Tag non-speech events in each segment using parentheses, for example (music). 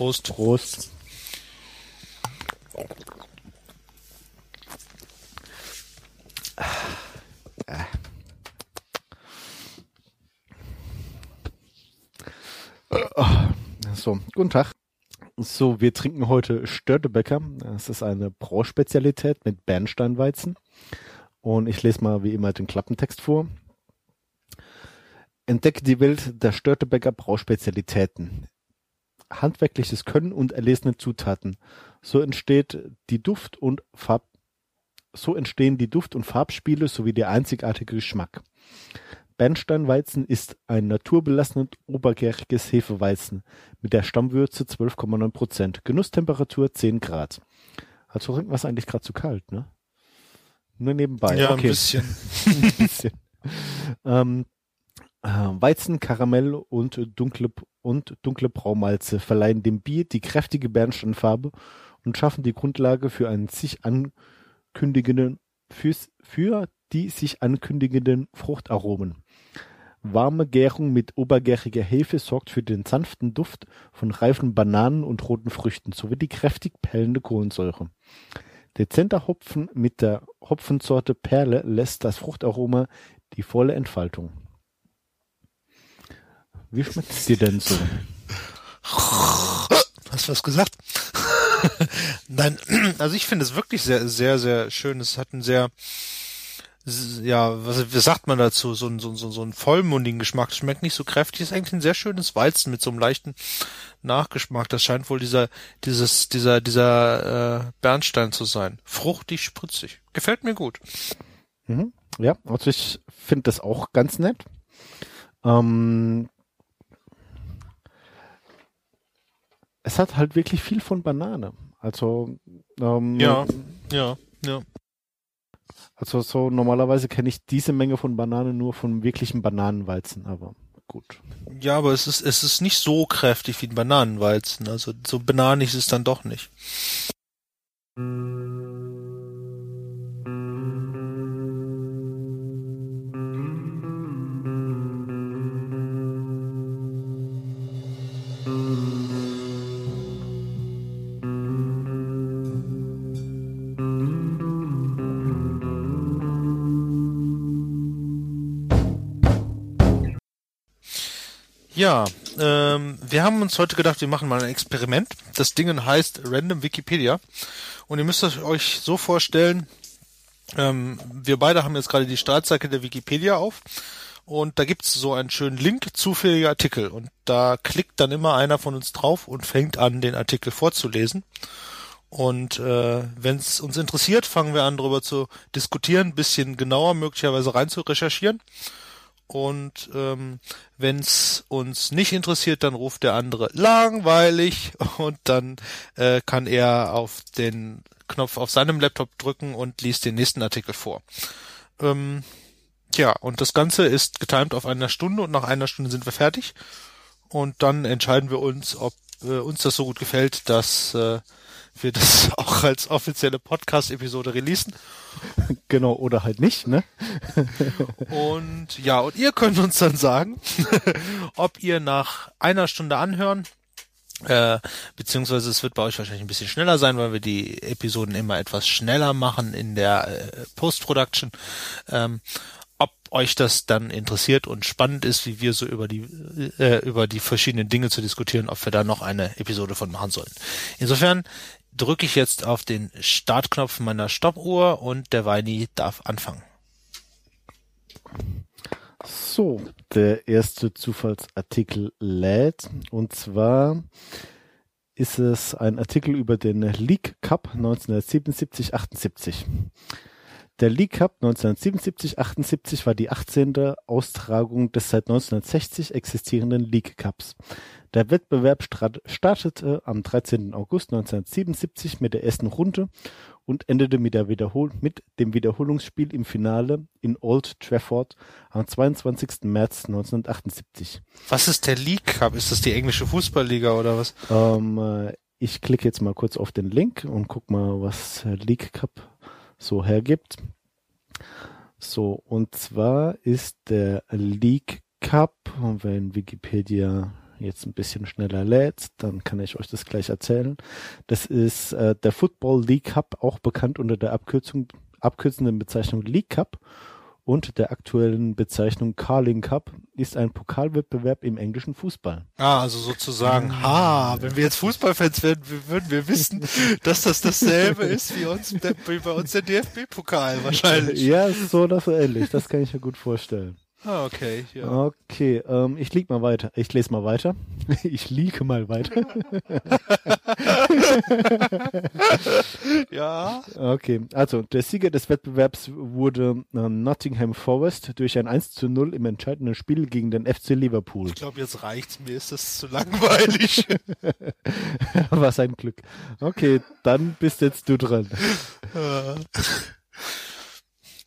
Prost. Prost. So, guten Tag. So, wir trinken heute Störtebecker. Das ist eine Brauspezialität mit Bernsteinweizen. Und ich lese mal wie immer den Klappentext vor. Entdecke die Welt der Störtebecker Brauspezialitäten. Handwerkliches Können und erlesene Zutaten. So entsteht die Duft- und Farb so entstehen die Duft- und Farbspiele sowie der einzigartige Geschmack. Bernsteinweizen ist ein naturbelassenes obergäriges Hefeweizen mit der Stammwürze 12,9 Prozent, Genusstemperatur 10 Grad. Also trinken wir es eigentlich gerade zu kalt, ne? Nur nebenbei. Ja, okay. ein bisschen. (laughs) ein bisschen. ähm, äh, Weizen, Karamell und dunkle und dunkle Braumalze verleihen dem Bier die kräftige Bernsteinfarbe und schaffen die Grundlage für einen sich ankündigenden fürs, für die sich ankündigenden Fruchtaromen. Warme Gärung mit obergäriger Hefe sorgt für den sanften Duft von reifen Bananen und roten Früchten sowie die kräftig perlende Kohlensäure. Dezenter Hopfen mit der Hopfensorte Perle lässt das Fruchtaroma die volle Entfaltung. Wie schmeckt es dir denn so? Hast du was gesagt? (laughs) Nein, also ich finde es wirklich sehr, sehr, sehr schön. Es hat einen sehr, ja, was, was sagt man dazu? So ein, so, so, so einen vollmundigen Geschmack. Es schmeckt nicht so kräftig. Ist eigentlich ein sehr schönes Weizen mit so einem leichten Nachgeschmack. Das scheint wohl dieser, dieses, dieser, dieser äh, Bernstein zu sein. Fruchtig, spritzig. Gefällt mir gut. Mhm. Ja, also ich finde das auch ganz nett. Ähm, es hat halt wirklich viel von Banane. Also ähm, ja, ja, ja. Also so normalerweise kenne ich diese Menge von Bananen nur von wirklichen Bananenweizen, aber gut. Ja, aber es ist es ist nicht so kräftig wie ein Bananenweizen. Also so bananig ist es dann doch nicht. Ja, haben uns heute gedacht, wir machen mal ein Experiment. Das Ding heißt Random Wikipedia. Und ihr müsst euch so vorstellen, ähm, wir beide haben jetzt gerade die Startseite der Wikipedia auf. Und da gibt's so einen schönen Link, zufällige Artikel. Und da klickt dann immer einer von uns drauf und fängt an, den Artikel vorzulesen. Und äh, wenn es uns interessiert, fangen wir an, darüber zu diskutieren, ein bisschen genauer möglicherweise rein zu recherchieren. Und ähm, wenn es uns nicht interessiert, dann ruft der andere langweilig (laughs) und dann äh, kann er auf den Knopf auf seinem Laptop drücken und liest den nächsten Artikel vor. Ähm, ja, und das Ganze ist getimt auf einer Stunde und nach einer Stunde sind wir fertig. Und dann entscheiden wir uns, ob äh, uns das so gut gefällt, dass äh, wir das (laughs) auch als offizielle Podcast-Episode releasen. Genau, oder halt nicht, ne? und ja, und ihr könnt uns dann sagen, (laughs) ob ihr nach einer Stunde anhören, äh, beziehungsweise es wird bei euch wahrscheinlich ein bisschen schneller sein, weil wir die Episoden immer etwas schneller machen in der äh, Post-Production. Ähm, ob euch das dann interessiert und spannend ist, wie wir so über die äh, über die verschiedenen Dinge zu diskutieren, ob wir da noch eine Episode von machen sollen. Insofern drücke ich jetzt auf den Startknopf meiner Stoppuhr und der Weini darf anfangen. So, der erste Zufallsartikel lädt und zwar ist es ein Artikel über den League Cup 1977-78. Der League Cup 1977-78 war die 18. Austragung des seit 1960 existierenden League Cups. Der Wettbewerb startete am 13. August 1977 mit der ersten Runde und endete mit, der Wiederhol mit dem Wiederholungsspiel im Finale in Old Trafford am 22. März 1978. Was ist der League Cup? Ist das die englische Fußballliga oder was? Ähm, äh, ich klicke jetzt mal kurz auf den Link und guck mal, was League Cup so hergibt. So, und zwar ist der League Cup, wenn Wikipedia jetzt ein bisschen schneller lädt, dann kann ich euch das gleich erzählen. Das ist äh, der Football League Cup, auch bekannt unter der Abkürzung, abkürzenden Bezeichnung League Cup und der aktuellen Bezeichnung Carling Cup ist ein Pokalwettbewerb im englischen Fußball. Ah, also sozusagen, ha, wenn wir jetzt Fußballfans werden, würden wir wissen, (laughs) dass das dasselbe ist wie, uns, wie bei uns der DFB-Pokal wahrscheinlich. Ja, so oder so ähnlich, das kann ich mir gut vorstellen. Ah, okay. Ja. Okay, ähm, ich lieg mal weiter. Ich lese mal weiter. (laughs) Ich liege mal weiter. (laughs) ja. Okay, also der Sieger des Wettbewerbs wurde äh, Nottingham Forest durch ein 1 zu 0 im entscheidenden Spiel gegen den FC Liverpool. Ich glaube, jetzt reicht's mir, ist das zu langweilig. (laughs) Was ein Glück. Okay, dann bist jetzt du dran.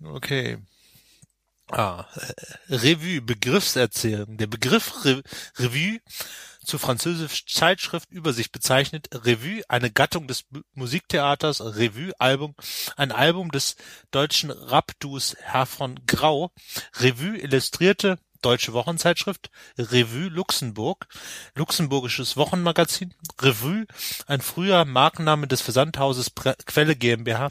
okay. Ah, äh, Revue, Begriffserzählung. Der Begriff Re Revue zu französisch Zeitschrift Übersicht bezeichnet. Revue, eine Gattung des Musiktheaters, Revue-Album, ein Album des deutschen Rap-Duos Herr von Grau. Revue, illustrierte Deutsche Wochenzeitschrift, Revue Luxemburg, luxemburgisches Wochenmagazin, Revue, ein früher Markenname des Versandhauses Quelle GmbH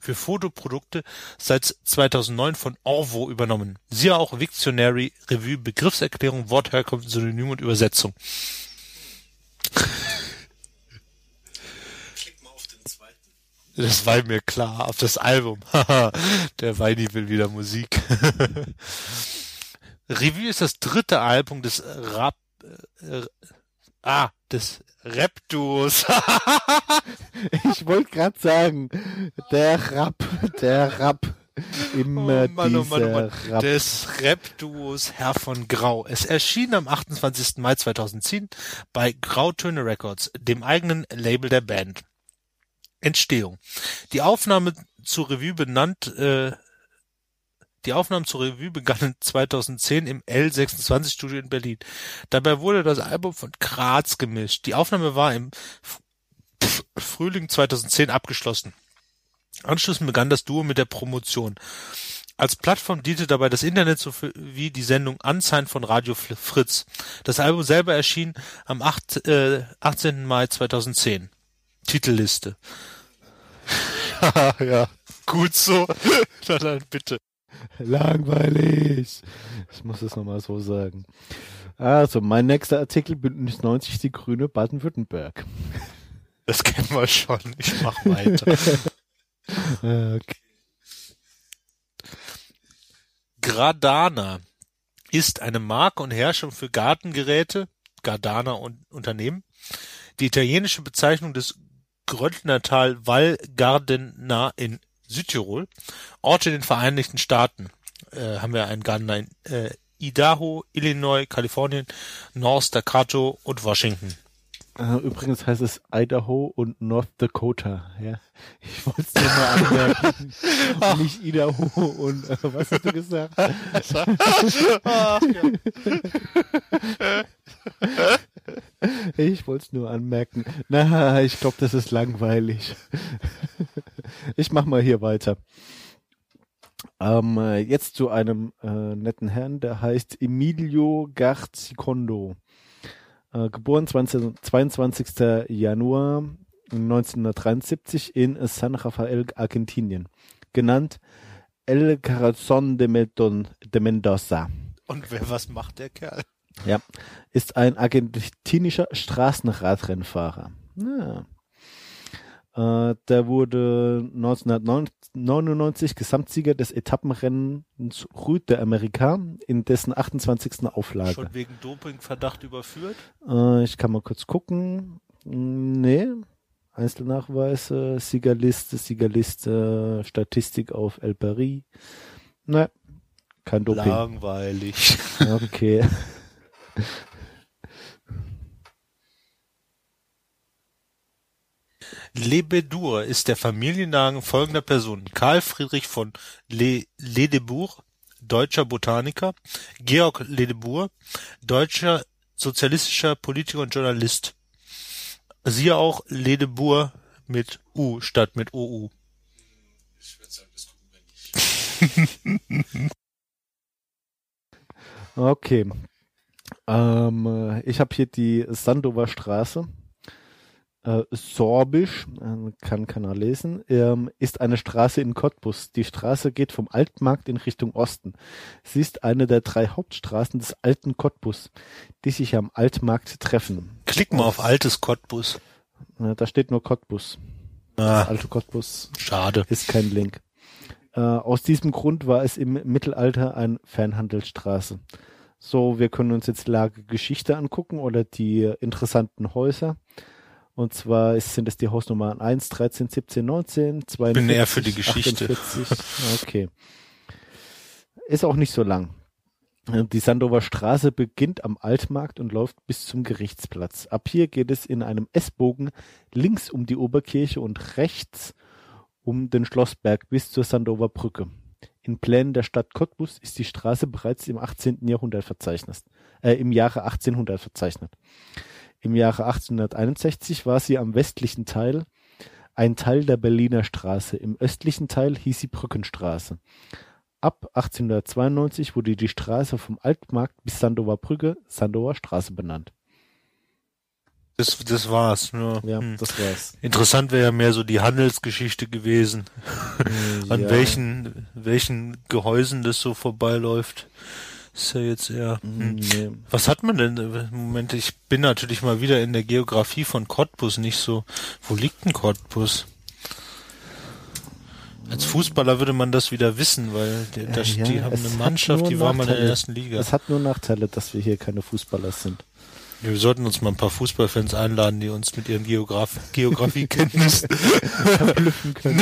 für Fotoprodukte, seit 2009 von Orvo übernommen. Siehe auch Wiktionary, Revue, Begriffserklärung, Wortherkunft, Synonym und Übersetzung. Das war mir klar, auf das Album. (laughs) Der Weini will wieder Musik. (laughs) Revue ist das dritte Album des Rap, äh, ah, des Rap-Duos. (laughs) ich wollte gerade sagen, der Rap, der Rap. Immer oh Mann, oh Mann, oh Mann. Rap. des Rap-Duos Herr von Grau. Es erschien am 28. Mai 2010 bei Grautöne Records, dem eigenen Label der Band. Entstehung. Die Aufnahme zur Revue benannt äh, die Aufnahmen zur Revue begannen (laughs) 2010 im L26-Studio in Berlin. Dabei wurde das Album von Graz gemischt. Die Aufnahme war im Frühling 2010 abgeschlossen. Anschließend begann das Duo mit der Promotion. Als Plattform diente dabei das Internet sowie die Sendung Unsigned von Radio Fritz. Das Album selber erschien am 8, äh, 18. Mai 2010. Titelliste. (laughs) ja, gut so. (laughs) Na dann bitte. Langweilig. Ich muss es nochmal so sagen. Also, mein nächster Artikel Bündnis 90 Die Grüne Baden-Württemberg. Das kennen wir schon. Ich mach weiter. okay. (laughs) Gradana ist eine Marke und Herrschung für Gartengeräte, Gardana und Unternehmen. Die italienische Bezeichnung des Gröntnertal Val Gardena in Südtirol. Orte in den Vereinigten Staaten äh, haben wir einen Garten in äh, Idaho, Illinois, Kalifornien, North Dakota und Washington. Äh, übrigens heißt es Idaho und North Dakota. Ja, ich wollte es nur mal anmerken. (laughs) Nicht Idaho und äh, was hast du gesagt? Ach, (laughs) ja. Ich wollte es nur anmerken. Na, ich glaube, das ist langweilig. Ich mach mal hier weiter. Ähm, jetzt zu einem äh, netten Herrn, der heißt Emilio Garcicondo. Äh, geboren 20, 22. Januar 1973 in San Rafael, Argentinien. Genannt El Corazon de, Meldon, de Mendoza. Und wer was macht der Kerl? Ja, ist ein argentinischer Straßenradrennfahrer. Ja. Äh, der wurde 1999 Gesamtsieger des Etappenrennens Rue de America in dessen 28. Auflage. Schon wegen Dopingverdacht überführt? Äh, ich kann mal kurz gucken. Nee. Einzelnachweise, Siegerliste, Siegerliste, Statistik auf El Paris. Ne, kein Doping. Langweilig. Okay. (laughs) Lebedur ist der Familienname folgender Personen: Karl Friedrich von Ledebour, deutscher Botaniker, Georg Ledebour, deutscher sozialistischer Politiker und Journalist. Siehe auch Ledebour mit U statt mit OU. Ich würde sagen, das (laughs) gucken wir nicht. okay, Ähm, ich habe hier die Sandover Straße. Äh, Sorbisch, äh, kann keiner lesen, ähm, ist eine Straße in Cottbus. Die Straße geht vom Altmarkt in Richtung Osten. Sie ist eine der drei Hauptstraßen des alten Cottbus, die sich am Altmarkt treffen. Klick mal auf altes Cottbus. Äh, da steht nur Cottbus. Ah, Alte Cottbus schade. ist kein Link. Äh, aus diesem Grund war es im Mittelalter ein Fernhandelsstraße. So, wir können uns jetzt Lage Geschichte angucken oder die interessanten Häuser. Und zwar ist, sind es die Hausnummern 1, 13, 17, 19, 42, bin eher für die Geschichte. 48. Okay. Ist auch nicht so lang. Die Sandover Straße beginnt am Altmarkt und läuft bis zum Gerichtsplatz. Ab hier geht es in einem S-Bogen links um die Oberkirche und rechts um den Schlossberg bis zur Sandover Brücke. In Plänen der Stadt Cottbus ist die Straße bereits im 18. Jahrhundert verzeichnet, äh, im Jahre 1800 verzeichnet. Im Jahre 1861 war sie am westlichen Teil ein Teil der Berliner Straße. Im östlichen Teil hieß sie Brückenstraße. Ab 1892 wurde die Straße vom Altmarkt bis Sandover Brücke Sandover Straße benannt. Das, das war's. Ja. Ja, Hm. das war's. Interessant wäre ja mehr so die Handelsgeschichte gewesen. (laughs) An Ja. welchen, welchen Gehäusen das so vorbeiläuft. Ist ja jetzt eher. Hm. Nee. Was hat man denn? Moment, ich bin natürlich mal wieder in der Geografie von Cottbus nicht so. Wo liegt denn Cottbus? Als Fußballer würde man das wieder wissen, weil die, Äh, ja, die haben eine Mannschaft, die war mal in der ersten Liga. Es hat nur Nachteile, dass wir hier keine Fußballer sind. Wir sollten uns mal ein paar Fußballfans einladen, die uns mit ihren Geograf Geografiekenntnissen. (laughs) verblüffen können.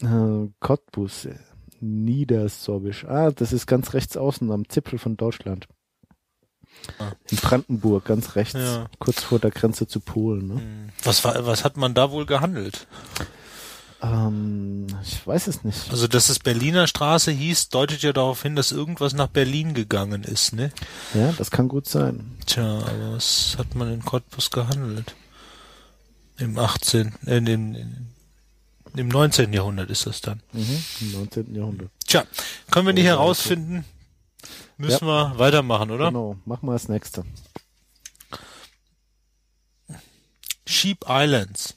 (laughs) äh, Cottbus, Niedersorbisch. Ah, das ist ganz rechts außen am Zipfel von Deutschland. Ah. In Brandenburg, ganz rechts, Ja. kurz vor der Grenze zu Polen. Ne? was war, was hat man da wohl gehandelt? Ähm, ich weiß es nicht. Also, dass es Berliner Straße hieß, deutet ja darauf hin, dass irgendwas nach Berlin gegangen ist, ne? Ja, das kann gut sein. Tja, aber was hat man in Cottbus gehandelt? Im 18., äh, im, im 19. Jahrhundert ist das dann. Mhm, Im 19. Jahrhundert. Tja, können wir nicht Oh, herausfinden? Müssen wir weitermachen, oder? Genau, mach mal das nächste. Sheep Islands.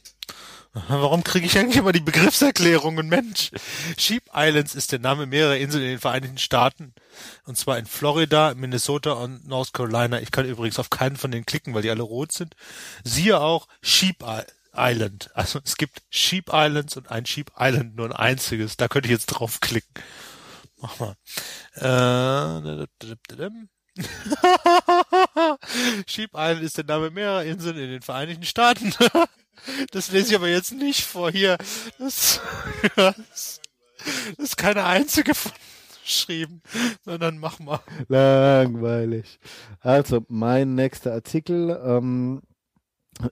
Warum kriege ich eigentlich immer die Begriffserklärungen, Mensch? Sheep Islands ist der Name mehrerer Inseln in den Vereinigten Staaten. Und zwar in Florida, Minnesota und North Carolina. Ich kann übrigens auf keinen von denen klicken, weil die alle rot sind. Siehe auch Sheep I- Island. Also es gibt Sheep Islands und ein Sheep Island, nur ein einziges. Da könnte ich jetzt draufklicken. Mach mal. Äh, (laughs) Sheep Island ist der Name mehrerer Inseln in den Vereinigten Staaten. (laughs) Das lese ich aber jetzt nicht vor hier. Das, (laughs) das, ist keine einzige von geschrieben, sondern mach mal. Langweilig. Also, mein nächster Artikel ähm,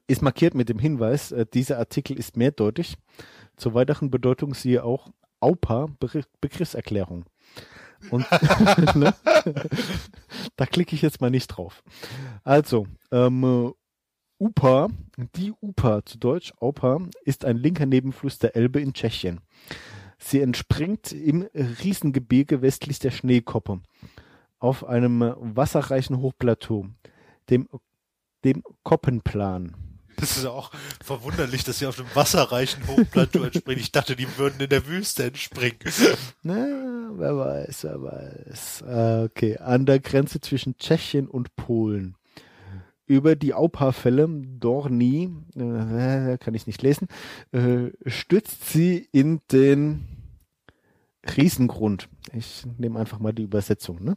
ist markiert mit dem Hinweis, äh, dieser Artikel ist mehrdeutig. Zur weiteren Bedeutung siehe auch AUPA Begr Begriffserklärung. Und (laughs) ne? da klicke ich jetzt mal nicht drauf. Also, ähm, UPA, die UPA zu Deutsch, AUPA, ist ein linker Nebenfluss der Elbe in Tschechien. Sie entspringt im Riesengebirge westlich der Schneekoppe auf einem wasserreichen Hochplateau, dem, dem Koppenplan. Das ist auch verwunderlich, dass sie auf dem wasserreichen Hochplateau (laughs) entspringen. Ich dachte, die würden in der Wüste entspringen. Na, wer weiß, wer weiß. Äh, Okay, an der Grenze zwischen Tschechien und Polen. Über die Aupa-Fälle Dorni, äh, kann ich nicht lesen, äh, stützt sie in den Riesengrund. Ich nehme einfach mal die Übersetzung, ne?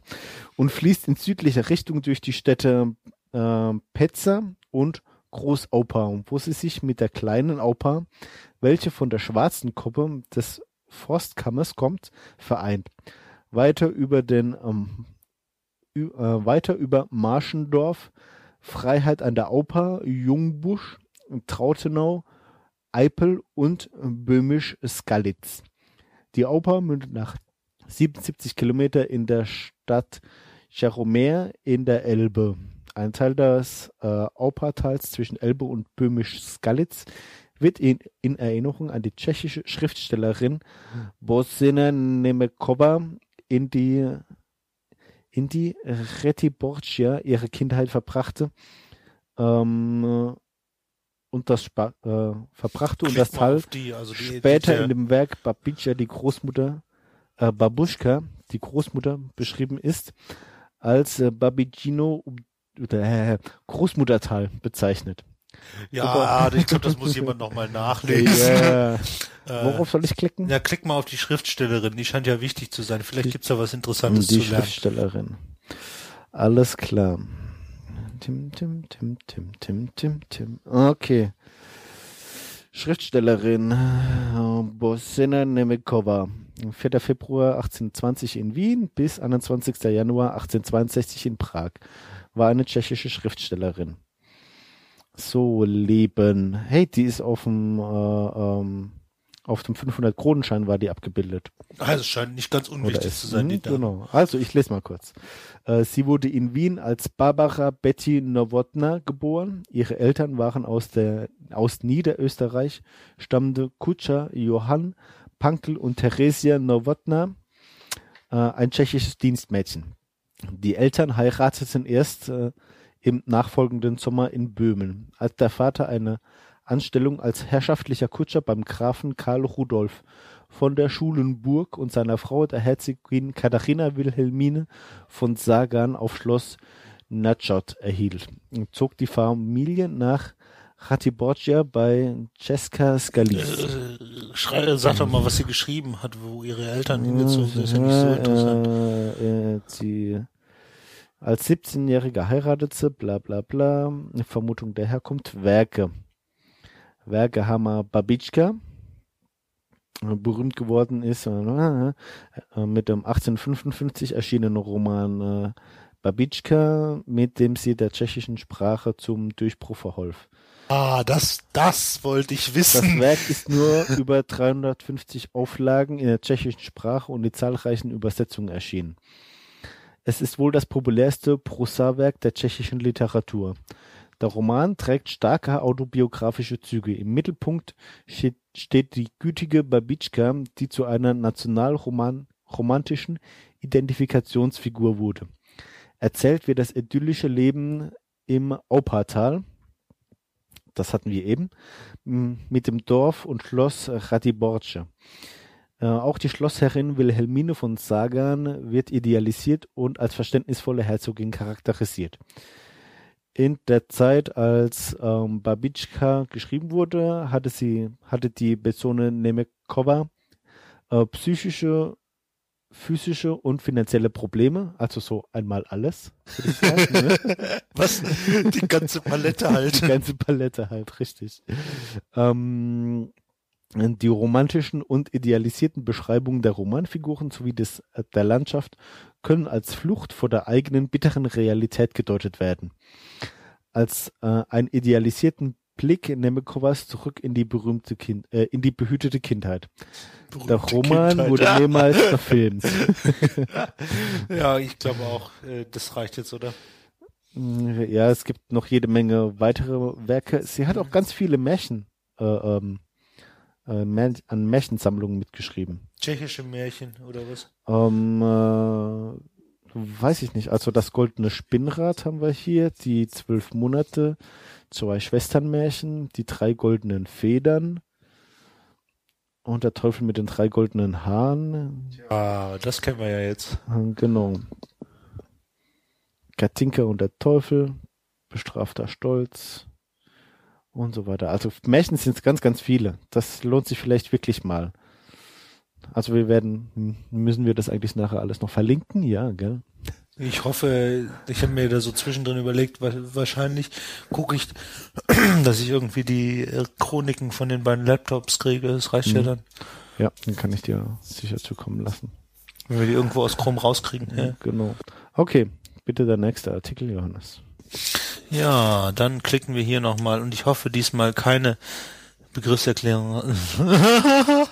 Und fließt in südlicher Richtung durch die Städte äh, Petzer und Großaupa, wo sie sich mit der kleinen Aupa, welche von der schwarzen Kuppe des Forstkammers kommt, vereint. Weiter über den ähm, äh, weiter über Marschendorf, Freiheit an der Aupa, Jungbusch, Trautenau, Eipel und Böhmisch-Skalitz. Die Aupa mündet nach 77 Kilometer in der Stadt Jaromir in der Elbe. Ein Teil des äh, Aupa-Tals zwischen Elbe und Böhmisch-Skalitz wird in, in Erinnerung an die tschechische Schriftstellerin Bosina Nemekova in die in die Retiborgia ihre Kindheit verbrachte ähm, und das Spa äh, verbrachte und das Tal die, also die, später die, in dem Werk Babitscha die Großmutter äh, Babuschka die Großmutter beschrieben ist als äh, Babicino oder äh, Großmuttertal bezeichnet. Ja, (laughs) ich glaube, das muss jemand nochmal nachlesen. Ja. (laughs) Worauf soll ich klicken? Ja, klick mal auf die Schriftstellerin, die scheint ja wichtig zu sein. Vielleicht gibt's da was Interessantes die zu lernen. Schriftstellerin. Alles klar. Tim, Tim, Tim, Tim, Tim, Tim, Tim. Okay. Schriftstellerin Bosina Nemekova. 4. Februar 1820 in Wien bis 21. Januar 1862 in Prag. War eine tschechische Schriftstellerin. So, Leben. Hey, die ist auf dem, äh, ähm, auf dem 500 Kronenschein war die abgebildet. Also scheint nicht ganz unwichtig ist, zu sein, die hm, Dame. genau. Also ich lese mal kurz. Äh, sie wurde in Wien als Barbara Betty Nowotna geboren. Ihre Eltern waren aus der aus Niederösterreich stammende Kutscher Johann Pankel und Theresia Nowotna, äh, ein tschechisches Dienstmädchen. Die Eltern heirateten erst äh, im nachfolgenden Sommer in Böhmen, als der Vater eine Anstellung als herrschaftlicher Kutscher beim Grafen Karl Rudolf von der Schulenburg und seiner Frau, der Herzogin Katharina Wilhelmine von Sagan auf Schloss Natschot erhielt. Und zog die Familie nach Ratiborgia bei Cesca Scalis. Äh, sag doch mal, was sie geschrieben hat, wo ihre Eltern hingezogen sind. Das ist ja nicht so interessant. Äh, äh, als 17-Jährige heiratete bla bla bla. Vermutung der Herkunft, Werke. Werke Hammer Babitschka. Berühmt geworden ist äh, äh, mit dem 1855 erschienenen Roman äh, Babitschka, mit dem sie der tschechischen Sprache zum Durchbruch verholf. Ah, das, das wollte ich Das wissen. Werk ist nur (laughs) über 350 Auflagen in der tschechischen Sprache und in zahlreichen Übersetzungen erschienen. Es ist wohl das populärste Prosawerk der tschechischen Literatur. Der Roman trägt starke autobiografische Züge. Im Mittelpunkt steht, die gütige Babitschka, die zu einer nationalromantischen Identifikationsfigur wurde. Erzählt wird das idyllische Leben im Aupatal, das hatten wir eben, mit dem Dorf und Schloss Ratiborce. Äh, auch die Schlossherrin Wilhelmine von Sagan wird idealisiert und als verständnisvolle Herzogin charakterisiert. In der Zeit, als ähm, Babitschka geschrieben wurde, hatte sie, hatte die Besone Nemekova äh, psychische, physische und finanzielle Probleme, also so einmal alles, sagen. ne? (laughs) Was? Die ganze Palette halt. (laughs) Die ganze Palette halt, richtig. Ähm, die romantischen und idealisierten Beschreibungen der Romanfiguren sowie des, äh, der Landschaft können als Flucht vor der eigenen bitteren Realität gedeutet werden. Als äh, einen idealisierten Blick Nemekovas zurück in die berühmte Kind, äh, in die behütete Kindheit. Der Berühmte Roman Kindheit. wurde mehrmals (laughs) verfilmt. (laughs) Ja, ich glaube auch, äh, das reicht jetzt, oder? Ja, es gibt noch jede Menge weitere Werke. Sie hat auch ganz viele Märchen äh, ähm, äh, an Märchensammlungen mitgeschrieben. Tschechische Märchen oder was? Ähm, äh, weiß ich nicht. Also das goldene Spinnrad haben wir hier, die zwölf Monate, zwei Schwesternmärchen, die drei goldenen Federn und der Teufel mit den drei goldenen Haaren. Ah, das kennen wir ja jetzt. Äh, Genau. Katinka und der Teufel, bestrafter Stolz und so weiter. Also Märchen sind es ganz, ganz viele. Das lohnt sich vielleicht wirklich mal. Also wir werden, müssen wir das eigentlich nachher alles noch verlinken? Ja, gell? Ich hoffe, ich habe mir da so zwischendrin überlegt, wa- wahrscheinlich gucke ich, (clears throat) dass ich irgendwie die äh, Chroniken von den beiden Laptops kriege. Das reicht ja Mhm. dann, Ja, dann kann ich dir sicher zukommen lassen. wenn wir die irgendwo aus Chrome rauskriegen. Ja. Genau. Okay, bitte der nächste Artikel, Johannes. Ja, dann klicken wir hier nochmal und ich hoffe diesmal keine Begriffserklärung. (laughs)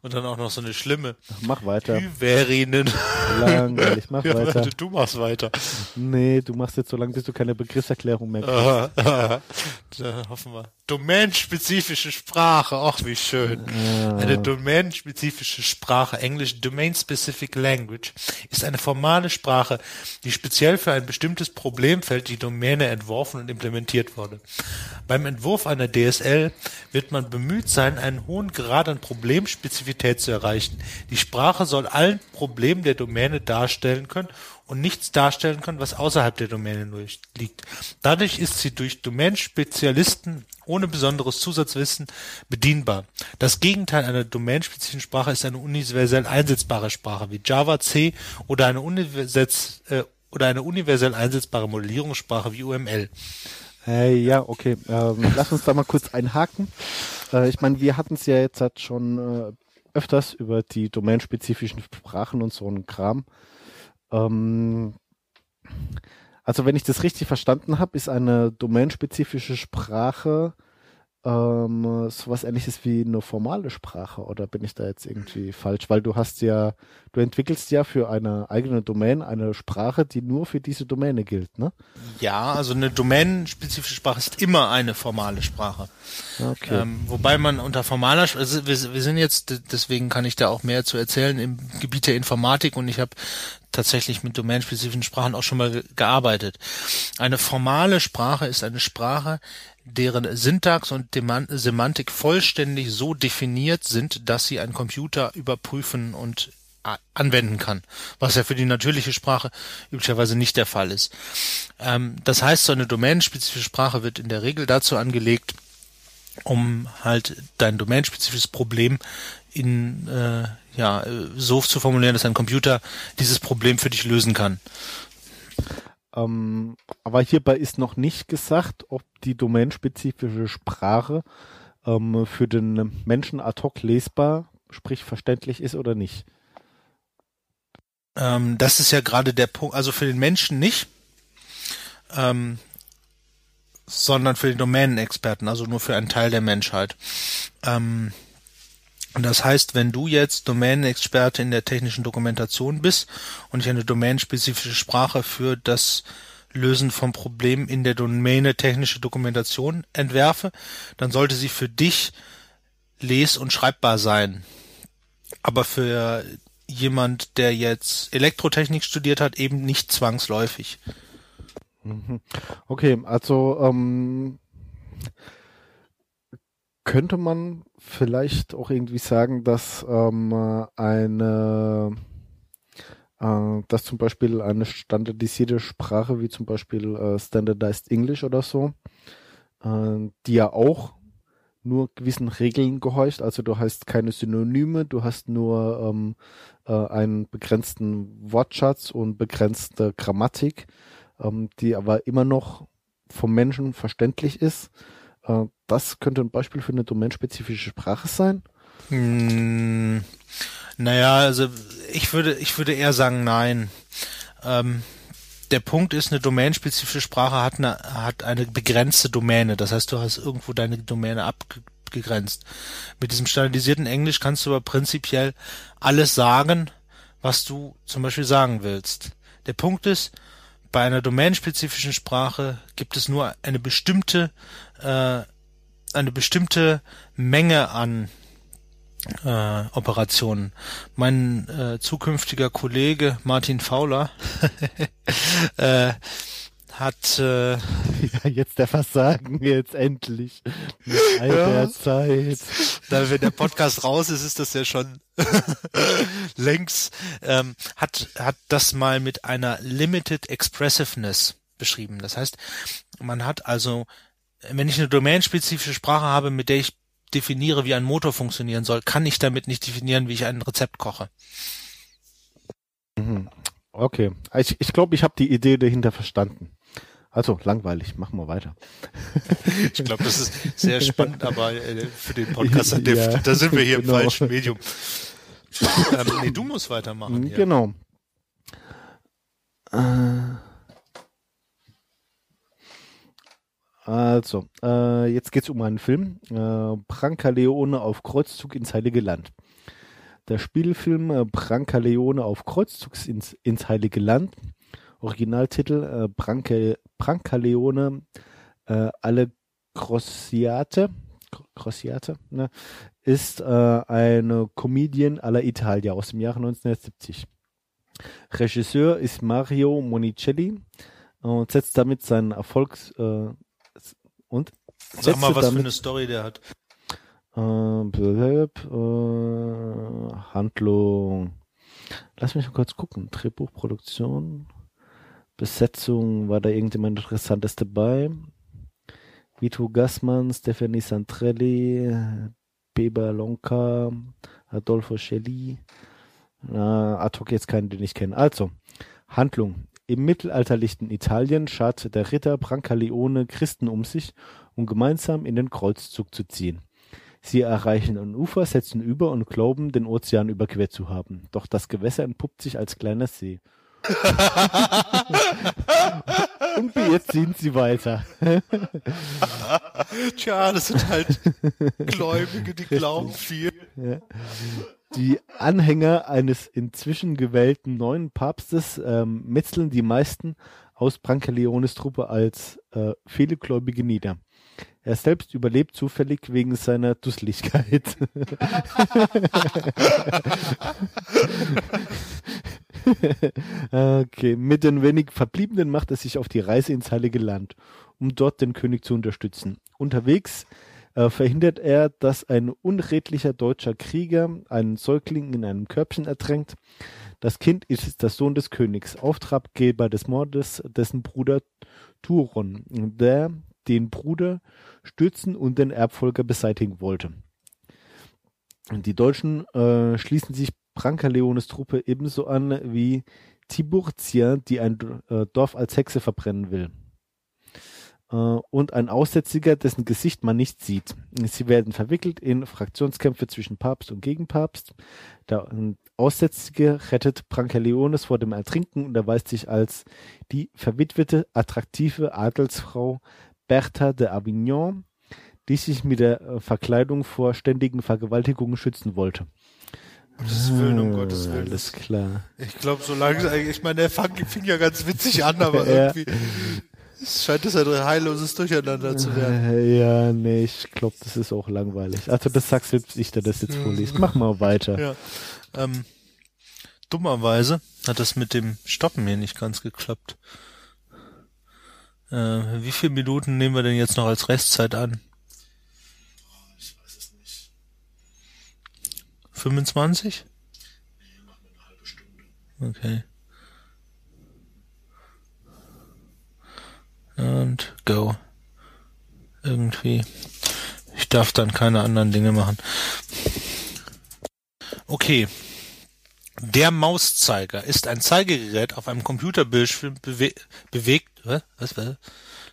Und dann auch noch so eine schlimme. Mach weiter. Hyverinen. Langweilig, mach (laughs) Ja, weiter. Du machst weiter. Nee, du machst jetzt so lange, bis du keine Begriffserklärung mehr (laughs) kriegst. Aha, aha. Da hoffen wir. Domänenspezifische Sprache, ach wie schön. Eine domänenspezifische Sprache, Englisch Domain Specific Language, ist eine formale Sprache, die speziell für ein bestimmtes Problemfeld die Domäne entworfen und implementiert wurde. Beim Entwurf einer DSL wird man bemüht sein, einen hohen Grad an Problemspezifität zu erreichen. Die Sprache soll allen Problemen der Domäne darstellen können und nichts darstellen können, was außerhalb der Domäne liegt. Dadurch ist sie durch Domänenspezialisten ohne besonderes Zusatzwissen bedienbar. Das Gegenteil einer domänenspezifischen Sprache ist eine universell einsetzbare Sprache wie Java, C oder eine, universell, äh, oder eine universell einsetzbare Modellierungssprache wie UML. Äh, ja, okay. Ähm, lass uns da mal kurz einhaken. Äh, ich meine, wir hatten es ja jetzt halt schon äh, öfters über die domänenspezifischen Sprachen und so einen Kram. Ähm, also wenn ich das richtig verstanden habe, ist eine domänenspezifische Sprache ähm, sowas ähnliches wie eine formale Sprache oder bin ich da jetzt irgendwie falsch? Weil du hast ja, du entwickelst ja für eine eigene Domain eine Sprache, die nur für diese Domäne gilt, ne? Ja, also eine domänenspezifische Sprache ist immer eine formale Sprache. Okay. Ähm, wobei man unter formaler, Sp- also wir, wir sind jetzt, deswegen kann ich da auch mehr zu erzählen im Gebiet der Informatik und ich habe tatsächlich mit domänenspezifischen Sprachen auch schon mal ge- gearbeitet. Eine formale Sprache ist eine Sprache, deren Syntax und Semantik vollständig so definiert sind, dass sie ein Computer überprüfen und anwenden kann, was ja für die natürliche Sprache üblicherweise nicht der Fall ist. Ähm, das heißt, so eine domänenspezifische Sprache wird in der Regel dazu angelegt, um halt dein domänenspezifisches Problem in äh, ja äh, so zu formulieren, dass ein Computer dieses Problem für dich lösen kann. Ähm, aber hierbei ist noch nicht gesagt, ob die domänenspezifische Sprache ähm, für den Menschen ad hoc lesbar, sprich verständlich ist oder nicht. Ähm, das ist ja gerade der Punkt, also für den Menschen nicht, ähm, sondern für den Domänenexperten, also nur für einen Teil der Menschheit. Ähm, das heißt, wenn du jetzt Domänenexperte in der technischen Dokumentation bist und ich eine domänenspezifische Sprache für das Lösen von Problemen in der Domäne technische Dokumentation entwerfe, dann sollte sie für dich les- und schreibbar sein. Aber für jemand, der jetzt Elektrotechnik studiert hat, eben nicht zwangsläufig. Okay, also ähm, könnte man vielleicht auch irgendwie sagen, dass ähm, eine äh, dass zum Beispiel eine standardisierte Sprache wie zum Beispiel äh, Standardized English oder so, äh, die ja auch nur gewissen Regeln gehorcht. Also du hast keine Synonyme, du hast nur ähm, äh, einen begrenzten Wortschatz und begrenzte Grammatik, ähm, die aber immer noch vom Menschen verständlich ist. Äh, das könnte ein Beispiel für eine domänenspezifische Sprache sein. Hm, naja, also ich würde, ich würde eher sagen, nein. Ähm, der Punkt ist, eine domänenspezifische Sprache hat eine, hat eine begrenzte Domäne. Das heißt, du hast irgendwo deine Domäne abgegrenzt. Mit diesem standardisierten Englisch kannst du aber prinzipiell alles sagen, was du zum Beispiel sagen willst. Der Punkt ist, bei einer domänenspezifischen Sprache gibt es nur eine bestimmte, äh, eine bestimmte Menge an äh, Operationen. Mein äh, zukünftiger Kollege Martin Fauler (laughs) äh, hat äh, (laughs) Ja, jetzt der Versagen, jetzt endlich. Mit all Ja. der Zeit. da wenn der Podcast raus ist, ist das ja schon (laughs) längst, ähm, hat, hat das mal mit einer Limited Expressiveness beschrieben. Das heißt, man hat also, wenn ich eine domänenspezifische Sprache habe, mit der ich definiere, wie ein Motor funktionieren soll, kann ich damit nicht definieren, wie ich ein Rezept koche. Okay, ich, ich glaube, ich habe die Idee dahinter verstanden. Also, langweilig, machen wir weiter. (laughs) Ich glaube, das ist sehr spannend, aber äh, für den Podcast, Ja, da sind wir hier genau. im falschen Medium. ähm, nee, du musst weitermachen. Hier. Genau. Äh, Also, äh, jetzt geht's um einen Film. Äh, Brancaleone auf Kreuzzug ins Heilige Land. Der Spielfilm äh, Brancaleone auf Kreuzzug ins, ins Heilige Land, Originaltitel äh, Branca, Brancaleone äh, alle Crociate, Crociate ne, ist äh, eine Comedian alla Italia aus dem Jahre 1970. Regisseur ist Mario Monicelli und setzt damit seinen Erfolg äh, und Sag mal, was für eine Story der hat. äh, blöb, äh, Handlung. Lass mich mal kurz gucken. Drehbuch, Produktion, Besetzung, war da irgendjemand Interessantes dabei? Vito Gassmann, Stephanie Santrelli, Beber Lonka, Adolfo Schelli. Na, ad hoc jetzt keinen, den ich kenne. Also, Handlung. Im mittelalterlichen Italien schart der Ritter Brancaleone Christen um sich, um gemeinsam in den Kreuzzug zu ziehen. Sie erreichen ein Ufer, setzen über und glauben, den Ozean überquert zu haben. Doch das Gewässer entpuppt sich als kleiner See. (laughs) und jetzt ziehen sie weiter. Tja, das sind halt Gläubige, die glauben viel. Ja. Die Anhänger eines inzwischen gewählten neuen Papstes ähm, metzeln die meisten aus Brancaleones Truppe als äh, viele Gläubige nieder. Er selbst überlebt zufällig wegen seiner Dusseligkeit. (laughs) okay, mit den wenig Verbliebenen macht er sich auf die Reise ins Heilige Land, um dort den König zu unterstützen. Unterwegs äh, verhindert er, dass ein unredlicher deutscher Krieger einen Säugling in einem Körbchen ertränkt. Das Kind ist der Sohn des Königs, Auftraggeber des Mordes dessen Bruder Turon, der den Bruder stürzen und den Erbfolger beseitigen wollte. Die Deutschen äh, schließen sich Brancaleones Truppe ebenso an wie Tiburtia, die ein äh, Dorf als Hexe verbrennen will. Äh, und ein Aussätziger, dessen Gesicht man nicht sieht. Sie werden verwickelt in Fraktionskämpfe zwischen Papst und Gegenpapst. Der Aussätzige rettet Brancaleones vor dem Ertrinken und erweist sich als die verwitwete, attraktive Adelsfrau Bertha de Avignon, die sich mit der äh, Verkleidung vor ständigen Vergewaltigungen schützen wollte. Gottes Willen, um Gottes Willen. Alles klar. Ich glaube, so langsam, ich meine, der fang, fing ja ganz witzig an, (laughs) aber Ja. irgendwie es scheint es ein heilloses Durcheinander zu werden. Äh, Ja, nee, ich glaube, das ist auch langweilig. Also das sagst du jetzt nicht, der das jetzt vorliest. Mach mal weiter. Ja. Ähm, dummerweise hat das mit dem Stoppen hier nicht ganz geklappt. Äh, wie viele Minuten nehmen wir denn jetzt noch als Restzeit an? Ich weiß es nicht. 25? Nee, machen wir eine halbe Stunde. Okay. Und go. Irgendwie. Ich darf dann keine anderen Dinge machen. Okay. Der Mauszeiger ist ein Zeigegerät auf einem Computerbildschirm bewe bewegt. Was? Was? Was?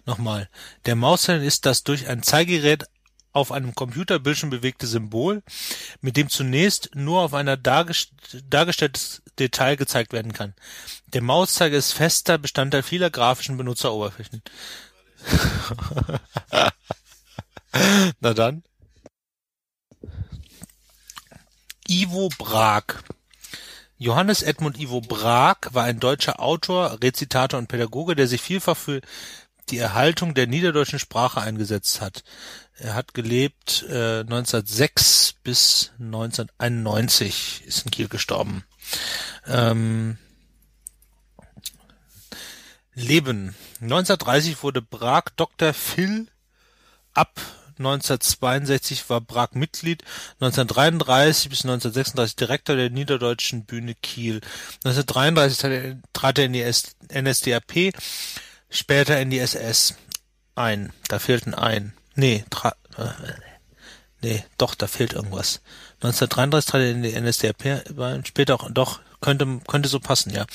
Nochmal. Der Mauszeiger ist das durch ein Zeigegerät auf einem Computerbildschirm bewegte Symbol, mit dem zunächst nur auf einer dargest dargestelltes Detail gezeigt werden kann. Der Mauszeiger ist fester Bestandteil vieler grafischen Benutzeroberflächen. (laughs) Na dann. Ivo Brag. Johannes Edmund Ivo Brag war ein deutscher Autor, Rezitator und Pädagoge, der sich vielfach für die Erhaltung der niederdeutschen Sprache eingesetzt hat. Er hat gelebt äh, 1906 bis 1991, ist in Kiel gestorben. Ähm, Leben. 1930 wurde Brag Dr. Phil. Ab 1962 war Brag Mitglied. 1933 bis 1936 Direktor der Niederdeutschen Bühne Kiel. 1933 trat er in die NSDAP, später in die SS ein. Da fehlt ein Ein. Nee, tra äh, nee, doch, da fehlt irgendwas. 1933 trat er in die NSDAP, später auch, doch, könnte, könnte so passen, ja.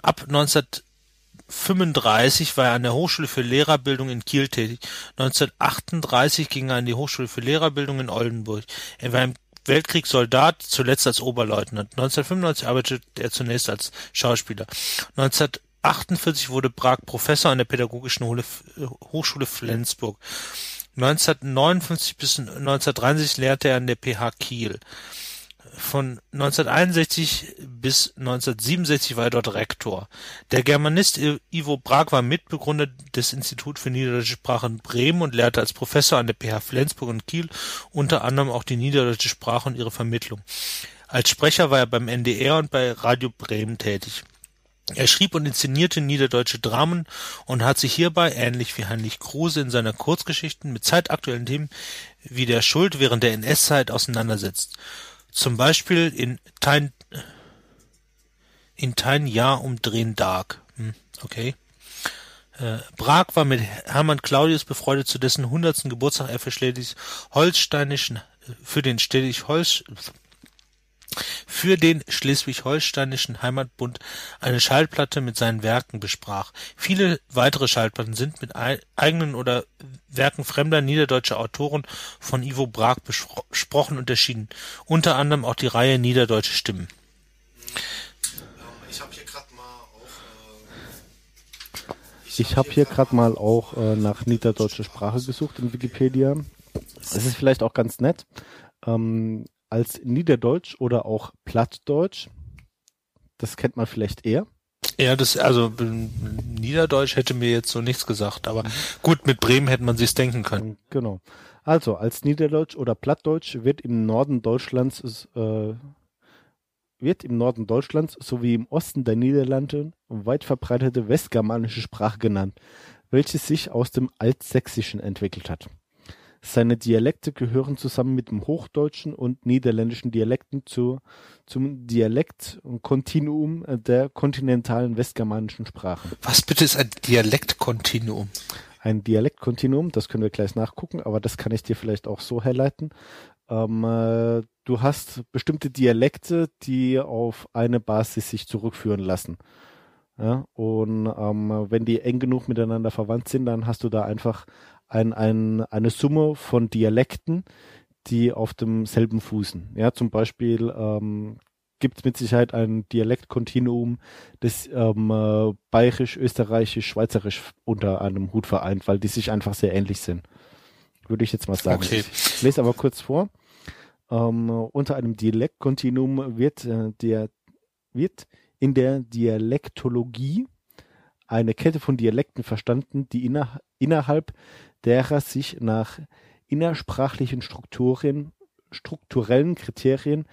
Ab 1935 war er an der Hochschule für Lehrerbildung in Kiel tätig. 1938 ging er an die Hochschule für Lehrerbildung in Oldenburg. Er war im Weltkrieg Soldat, zuletzt als Oberleutnant. 1995 arbeitete er zunächst als Schauspieler. 1948 wurde Brag Professor an der Pädagogischen Hochschule Flensburg. 1959 bis 1963 lehrte er an der PH Kiel. Von 1961 bis 1967 war er dort Rektor. Der Germanist Ivo Brag war Mitbegründer des Instituts für Niederdeutsche Sprache in Bremen und lehrte als Professor an der PH Flensburg und Kiel unter anderem auch die niederdeutsche Sprache und ihre Vermittlung. Als Sprecher war er beim NDR und bei Radio Bremen tätig. Er schrieb und inszenierte niederdeutsche Dramen und hat sich hierbei, ähnlich wie Heinrich Kruse in seiner Kurzgeschichten, mit zeitaktuellen Themen wie der Schuld während der NS-Zeit auseinandersetzt. Zum Beispiel in Tein, in Tein Jahr um Drehen Dark. Hm, okay. Äh, Brag war mit Hermann Claudius befreundet, zu dessen hundertsten Geburtstag er für Schleswig-Holsteinischen, für den Schleswig-Holst, für den Schleswig-Holsteinischen Heimatbund eine Schallplatte mit seinen Werken besprach. Viele weitere Schallplatten sind mit eigenen oder Werken fremder niederdeutscher Autoren von Ivo Brag besprochen und erschienen, unter anderem auch die Reihe Niederdeutsche Stimmen. Ich habe hier gerade mal auch. Äh, Ich habe hier gerade mal auch äh, nach niederdeutscher Sprache gesucht in Wikipedia. Es ist vielleicht auch ganz nett. Ähm, als Niederdeutsch oder auch Plattdeutsch. Das kennt man vielleicht eher. Ja, das, also Niederdeutsch hätte mir jetzt so nichts gesagt, aber gut, mit Bremen hätte man sich's denken können. Genau. Also, als Niederdeutsch oder Plattdeutsch wird im Norden Deutschlands äh, wird im Norden Deutschlands sowie im Osten der Niederlande weit verbreitete westgermanische Sprache genannt, welche sich aus dem Altsächsischen entwickelt hat. Seine Dialekte gehören zusammen mit dem hochdeutschen und niederländischen Dialekten zu, zum Dialektkontinuum der kontinentalen westgermanischen Sprachen. Was bitte ist ein Dialektkontinuum? Ein Dialektkontinuum, das können wir gleich nachgucken, aber das kann ich dir vielleicht auch so herleiten. Ähm, äh, du hast bestimmte Dialekte, die auf eine Basis sich zurückführen lassen. Ja, und ähm, wenn die eng genug miteinander verwandt sind, dann hast du da einfach ein, ein, eine Summe von Dialekten, die auf demselben fußen. Ja, zum Beispiel ähm, gibt es mit Sicherheit ein Dialektkontinuum, das ähm, äh, Bayerisch, Österreichisch, Schweizerisch unter einem Hut vereint, weil die sich einfach sehr ähnlich sind. Würde ich jetzt mal sagen. Okay. Ich lese aber kurz vor. Ähm, unter einem Dialektkontinuum wird, äh, der, wird in der Dialektologie eine Kette von Dialekten verstanden, die inner, innerhalb derer sich nach innersprachlichen Strukturen, strukturellen Kriterien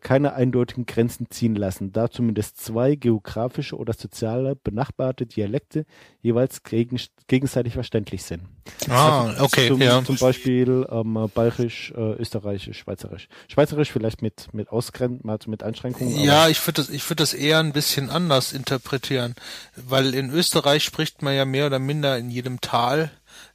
keine eindeutigen Grenzen ziehen lassen, da zumindest zwei geografische oder soziale benachbarte Dialekte jeweils gegen, gegenseitig verständlich sind. Ah, okay, zum, ja. Zum Beispiel ähm, Bayerisch, äh, Österreichisch, Schweizerisch. Schweizerisch vielleicht mit mit Ausgrenzen, mal mit Einschränkungen. Ja, ich würde das, ich würde das eher ein bisschen anders interpretieren, weil in Österreich spricht man ja mehr oder minder in jedem Tal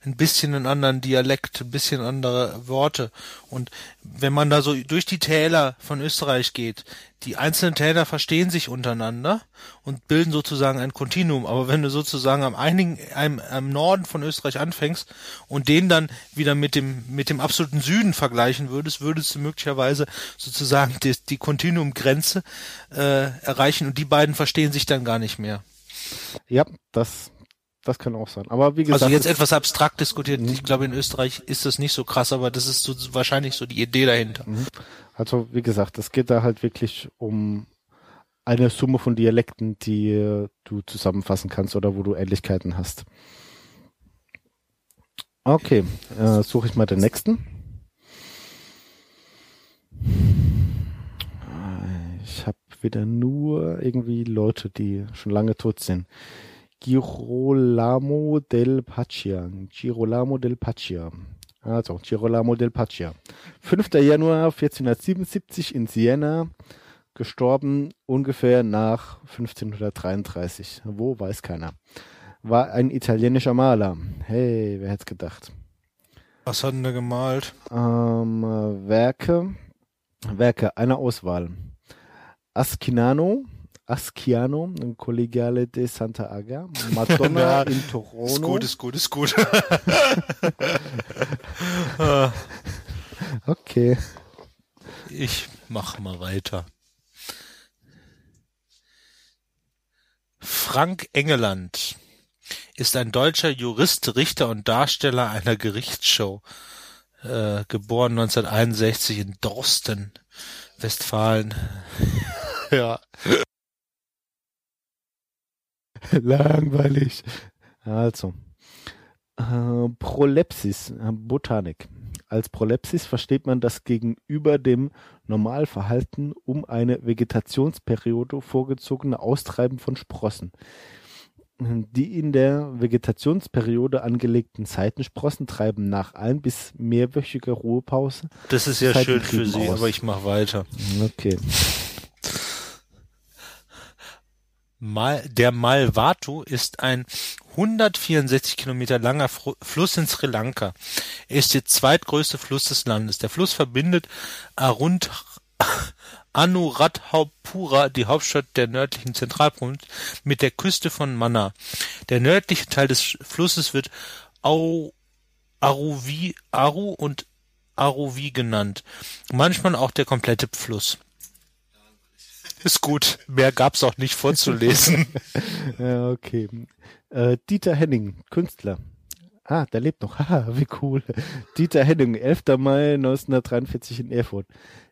ein bisschen einen anderen Dialekt, ein bisschen andere Worte. Und wenn man da so durch die Täler von Österreich geht, die einzelnen Täler verstehen sich untereinander und bilden sozusagen ein Kontinuum. Aber wenn du sozusagen am einigen, am, am Norden von Österreich anfängst und den dann wieder mit dem, mit dem absoluten Süden vergleichen würdest, würdest du möglicherweise sozusagen die, die Kontinuumgrenze äh, erreichen und die beiden verstehen sich dann gar nicht mehr. ja, das das kann auch sein. Aber wie gesagt, Also jetzt etwas abstrakt diskutiert. Ich glaube, in Österreich ist das nicht so krass, aber das ist so wahrscheinlich so die Idee dahinter. Also wie gesagt, es geht da halt wirklich um eine Summe von Dialekten, die äh, du zusammenfassen kannst oder wo du Ähnlichkeiten hast. Okay, äh, suche ich mal den nächsten. Ich habe wieder nur irgendwie Leute, die schon lange tot sind. Girolamo del Paccia. Girolamo del Paccia. Also, Girolamo del Paccia. 5. Januar 1477 in Siena, gestorben ungefähr nach 1533. Wo, weiß keiner. War ein italienischer Maler. Hey, wer hätte es gedacht? Was hat denn der gemalt? Ähm, äh, Werke, Werke, eine Auswahl. Askinano, Asciano, ein Collegiale de Santa Aga, (laughs) Madonna Ja, in Toronto. Ist gut, ist gut, ist gut. (laughs) Okay. ich mach mal weiter. Frank Engeland ist ein deutscher Jurist, Richter und Darsteller einer Gerichtsshow. Äh, geboren 1961 in Dorsten. Westfalen. (laughs) ja. (laughs) Langweilig. Also. Äh, Prolepsis, äh, Botanik. Als Prolepsis versteht man das gegenüber dem Normalverhalten um eine Vegetationsperiode vorgezogene Austreiben von Sprossen. Die in der Vegetationsperiode angelegten Seitensprossen treiben nach ein- bis mehrwöchiger Ruhepause. Das ist ja schön für Sie, aus. aber ich mache weiter. Okay. Mal, der Malwatu ist ein 164 Kilometer langer Fru- Fluss in Sri Lanka. Er ist der zweitgrößte Fluss des Landes. Der Fluss verbindet Arund (laughs) Anuradhapura, die Hauptstadt der nördlichen Zentralprovinz, mit der Küste von Mannar. Der nördliche Teil des Flusses wird Au, Aruvi, Aru und Aruvi genannt. Manchmal auch der komplette Fluss. Ist gut. Mehr gab's auch nicht vorzulesen. (laughs) Ja, okay. Äh, Dieter Henning, Künstler. Ah, der lebt noch. (laughs) Haha, wie cool. Dieter Henning, 11. Mai 1943 in Erfurt,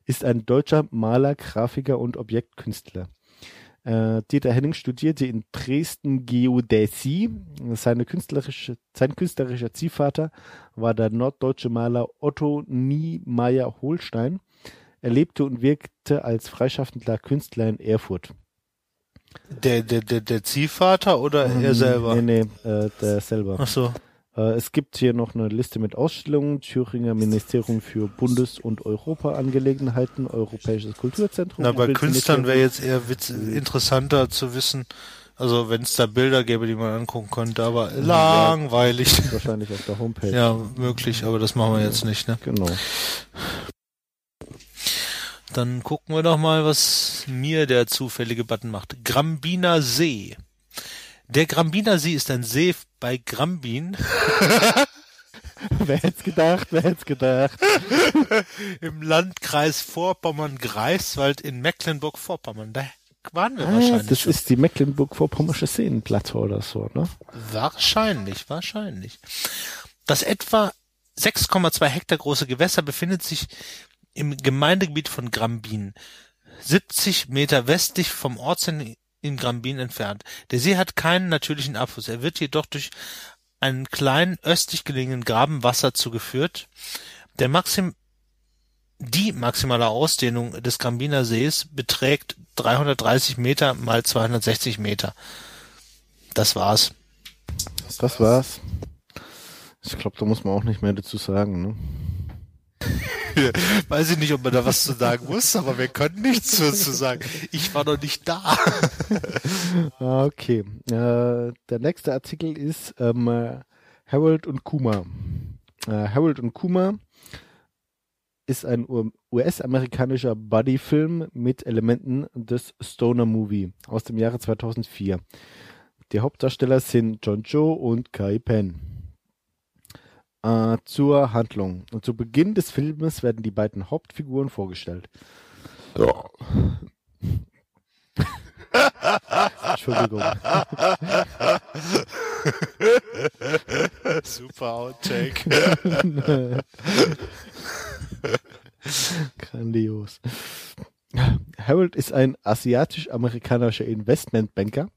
ist ein deutscher Maler, Grafiker und Objektkünstler. Äh, Dieter Henning studierte in Dresden Geodäsie. Seine künstlerische, sein künstlerischer Ziehvater war der norddeutsche Maler Otto Niemeyer Holstein. Er lebte und wirkte als freischaffender Künstler in Erfurt. Der, der, der, der Ziehvater oder er selber? Nee, nee, äh, der selber. Ach so. Äh, es gibt hier noch eine Liste mit Ausstellungen. Thüringer Ministerium für Bundes- und Europaangelegenheiten, Europäisches Kulturzentrum. Na, bei. Künstlern wäre jetzt eher witz, interessanter zu wissen, also wenn es da Bilder gäbe, die man angucken könnte, aber langweilig. Wahrscheinlich auf der Homepage. Ja, möglich, aber das machen wir jetzt nicht, ne? Genau. Dann gucken wir doch mal, was mir der zufällige Button macht. Grambiner See. Der Grambiner See ist ein See bei Grambin (laughs) wer hätte gedacht, wer hätte gedacht. (laughs) im Landkreis Vorpommern-Greifswald in Mecklenburg-Vorpommern. Da waren wir Ah, wahrscheinlich das schon. ist die Mecklenburg-Vorpommersche Seenplatte oder so, ne? Wahrscheinlich, wahrscheinlich. Das etwa 6,2 Hektar große Gewässer befindet sich im Gemeindegebiet von Grambin, 70 Meter westlich vom Ortsende in Grambin entfernt. Der See hat keinen natürlichen Abfluss. Er wird jedoch durch einen kleinen östlich gelegenen Graben Wasser zugeführt. Der Maxim die maximale Ausdehnung des Grambiner Sees beträgt 330 Meter mal 260 Meter. Das war's. Das war's. Ich glaube, da muss man auch nicht mehr dazu sagen, ne? (laughs) Weiß ich nicht, ob man da was zu sagen muss, aber wir können nichts dazu sagen. Ich war noch nicht da. (laughs) Ah, Okay. Äh, der nächste Artikel ist ähm, äh, Harold und Kuma. Äh, Harold und Kuma ist ein US-amerikanischer Buddy-Film mit Elementen des Stoner Movie aus dem Jahre 2004. Die Hauptdarsteller sind John Joe und Kai Penn. Äh, zur Handlung. Und zu Beginn des Filmes werden die beiden Hauptfiguren vorgestellt. (laughs) Entschuldigung. (laughs) Super Outtake. (laughs) Grandios. Harold ist ein asiatisch-amerikanischer Investmentbanker.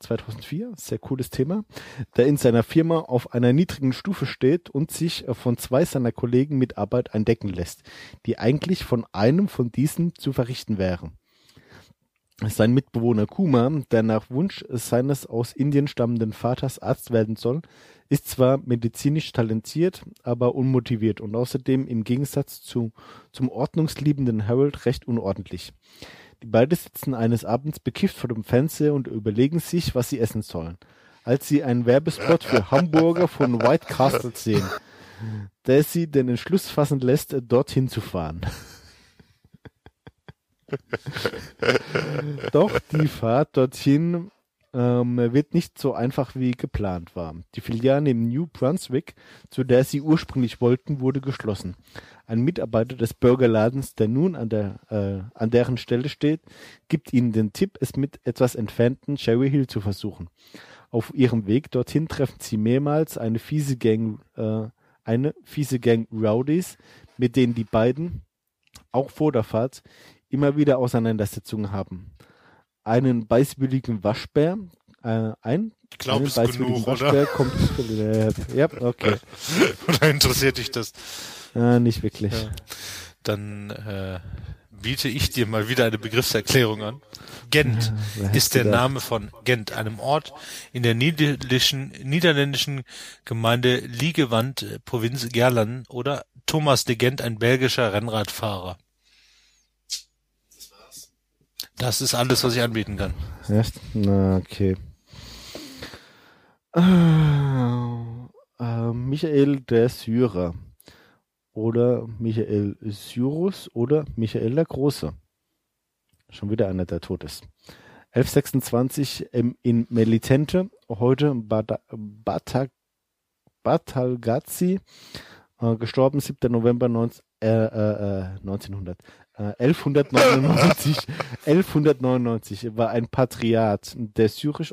2004, sehr cooles Thema, der in seiner Firma auf einer niedrigen Stufe steht und sich von zwei seiner Kollegen mit Arbeit eindecken lässt, die eigentlich von einem von diesen zu verrichten wäre. Sein Mitbewohner Kuma, der nach Wunsch seines aus Indien stammenden Vaters Arzt werden soll, ist zwar medizinisch talentiert, aber unmotiviert und außerdem im Gegensatz zu, zum ordnungsliebenden Harold recht unordentlich. Die beiden sitzen eines Abends bekifft vor dem Fernseher und überlegen sich, was sie essen sollen, als sie einen Werbespot für Hamburger von White Castle sehen, der sie den Entschluss fassen lässt, dorthin zu fahren. (laughs) Doch die Fahrt dorthin ähm, wird nicht so einfach wie geplant war. Die Filiale im New Brunswick, zu der sie ursprünglich wollten, wurde geschlossen. Ein Mitarbeiter des Burgerladens, der nun an, der, äh, an deren Stelle steht, gibt ihnen den Tipp, es mit etwas entfernten Cherry Hill zu versuchen. Auf ihrem Weg dorthin treffen sie mehrmals eine fiese Gang, äh, eine fiese Gang Rowdies, mit denen die beiden auch vor der Fahrt, immer wieder Auseinandersetzungen haben. Einen beißwilligen Waschbär, äh, ein Ich glaube, es genug, Waschbär oder? kommt, äh, ja, okay, (laughs) Oder interessiert dich das? Äh, nicht wirklich. Ja. Dann äh, biete ich dir mal wieder eine Begriffserklärung an. Gent hätte ist der? Name von Gent, einem Ort in der niederländischen, niederländischen Gemeinde Liegewand, äh, Provinz Gerland oder Thomas de Gent, ein belgischer Rennradfahrer. Das war's. Das ist alles, was ich anbieten kann. Echt? Na, okay. Äh, äh, Michael der Syrer. Oder Michael Syrus oder Michael der Große. Schon wieder einer, der tot ist. 1126 ähm, in Melitente, heute Bata, Bata, Batalgazi, äh, gestorben 7. November 19, äh, äh, äh, 1900. Äh, 1199, 1199 (laughs) war ein Patriarch der syrisch-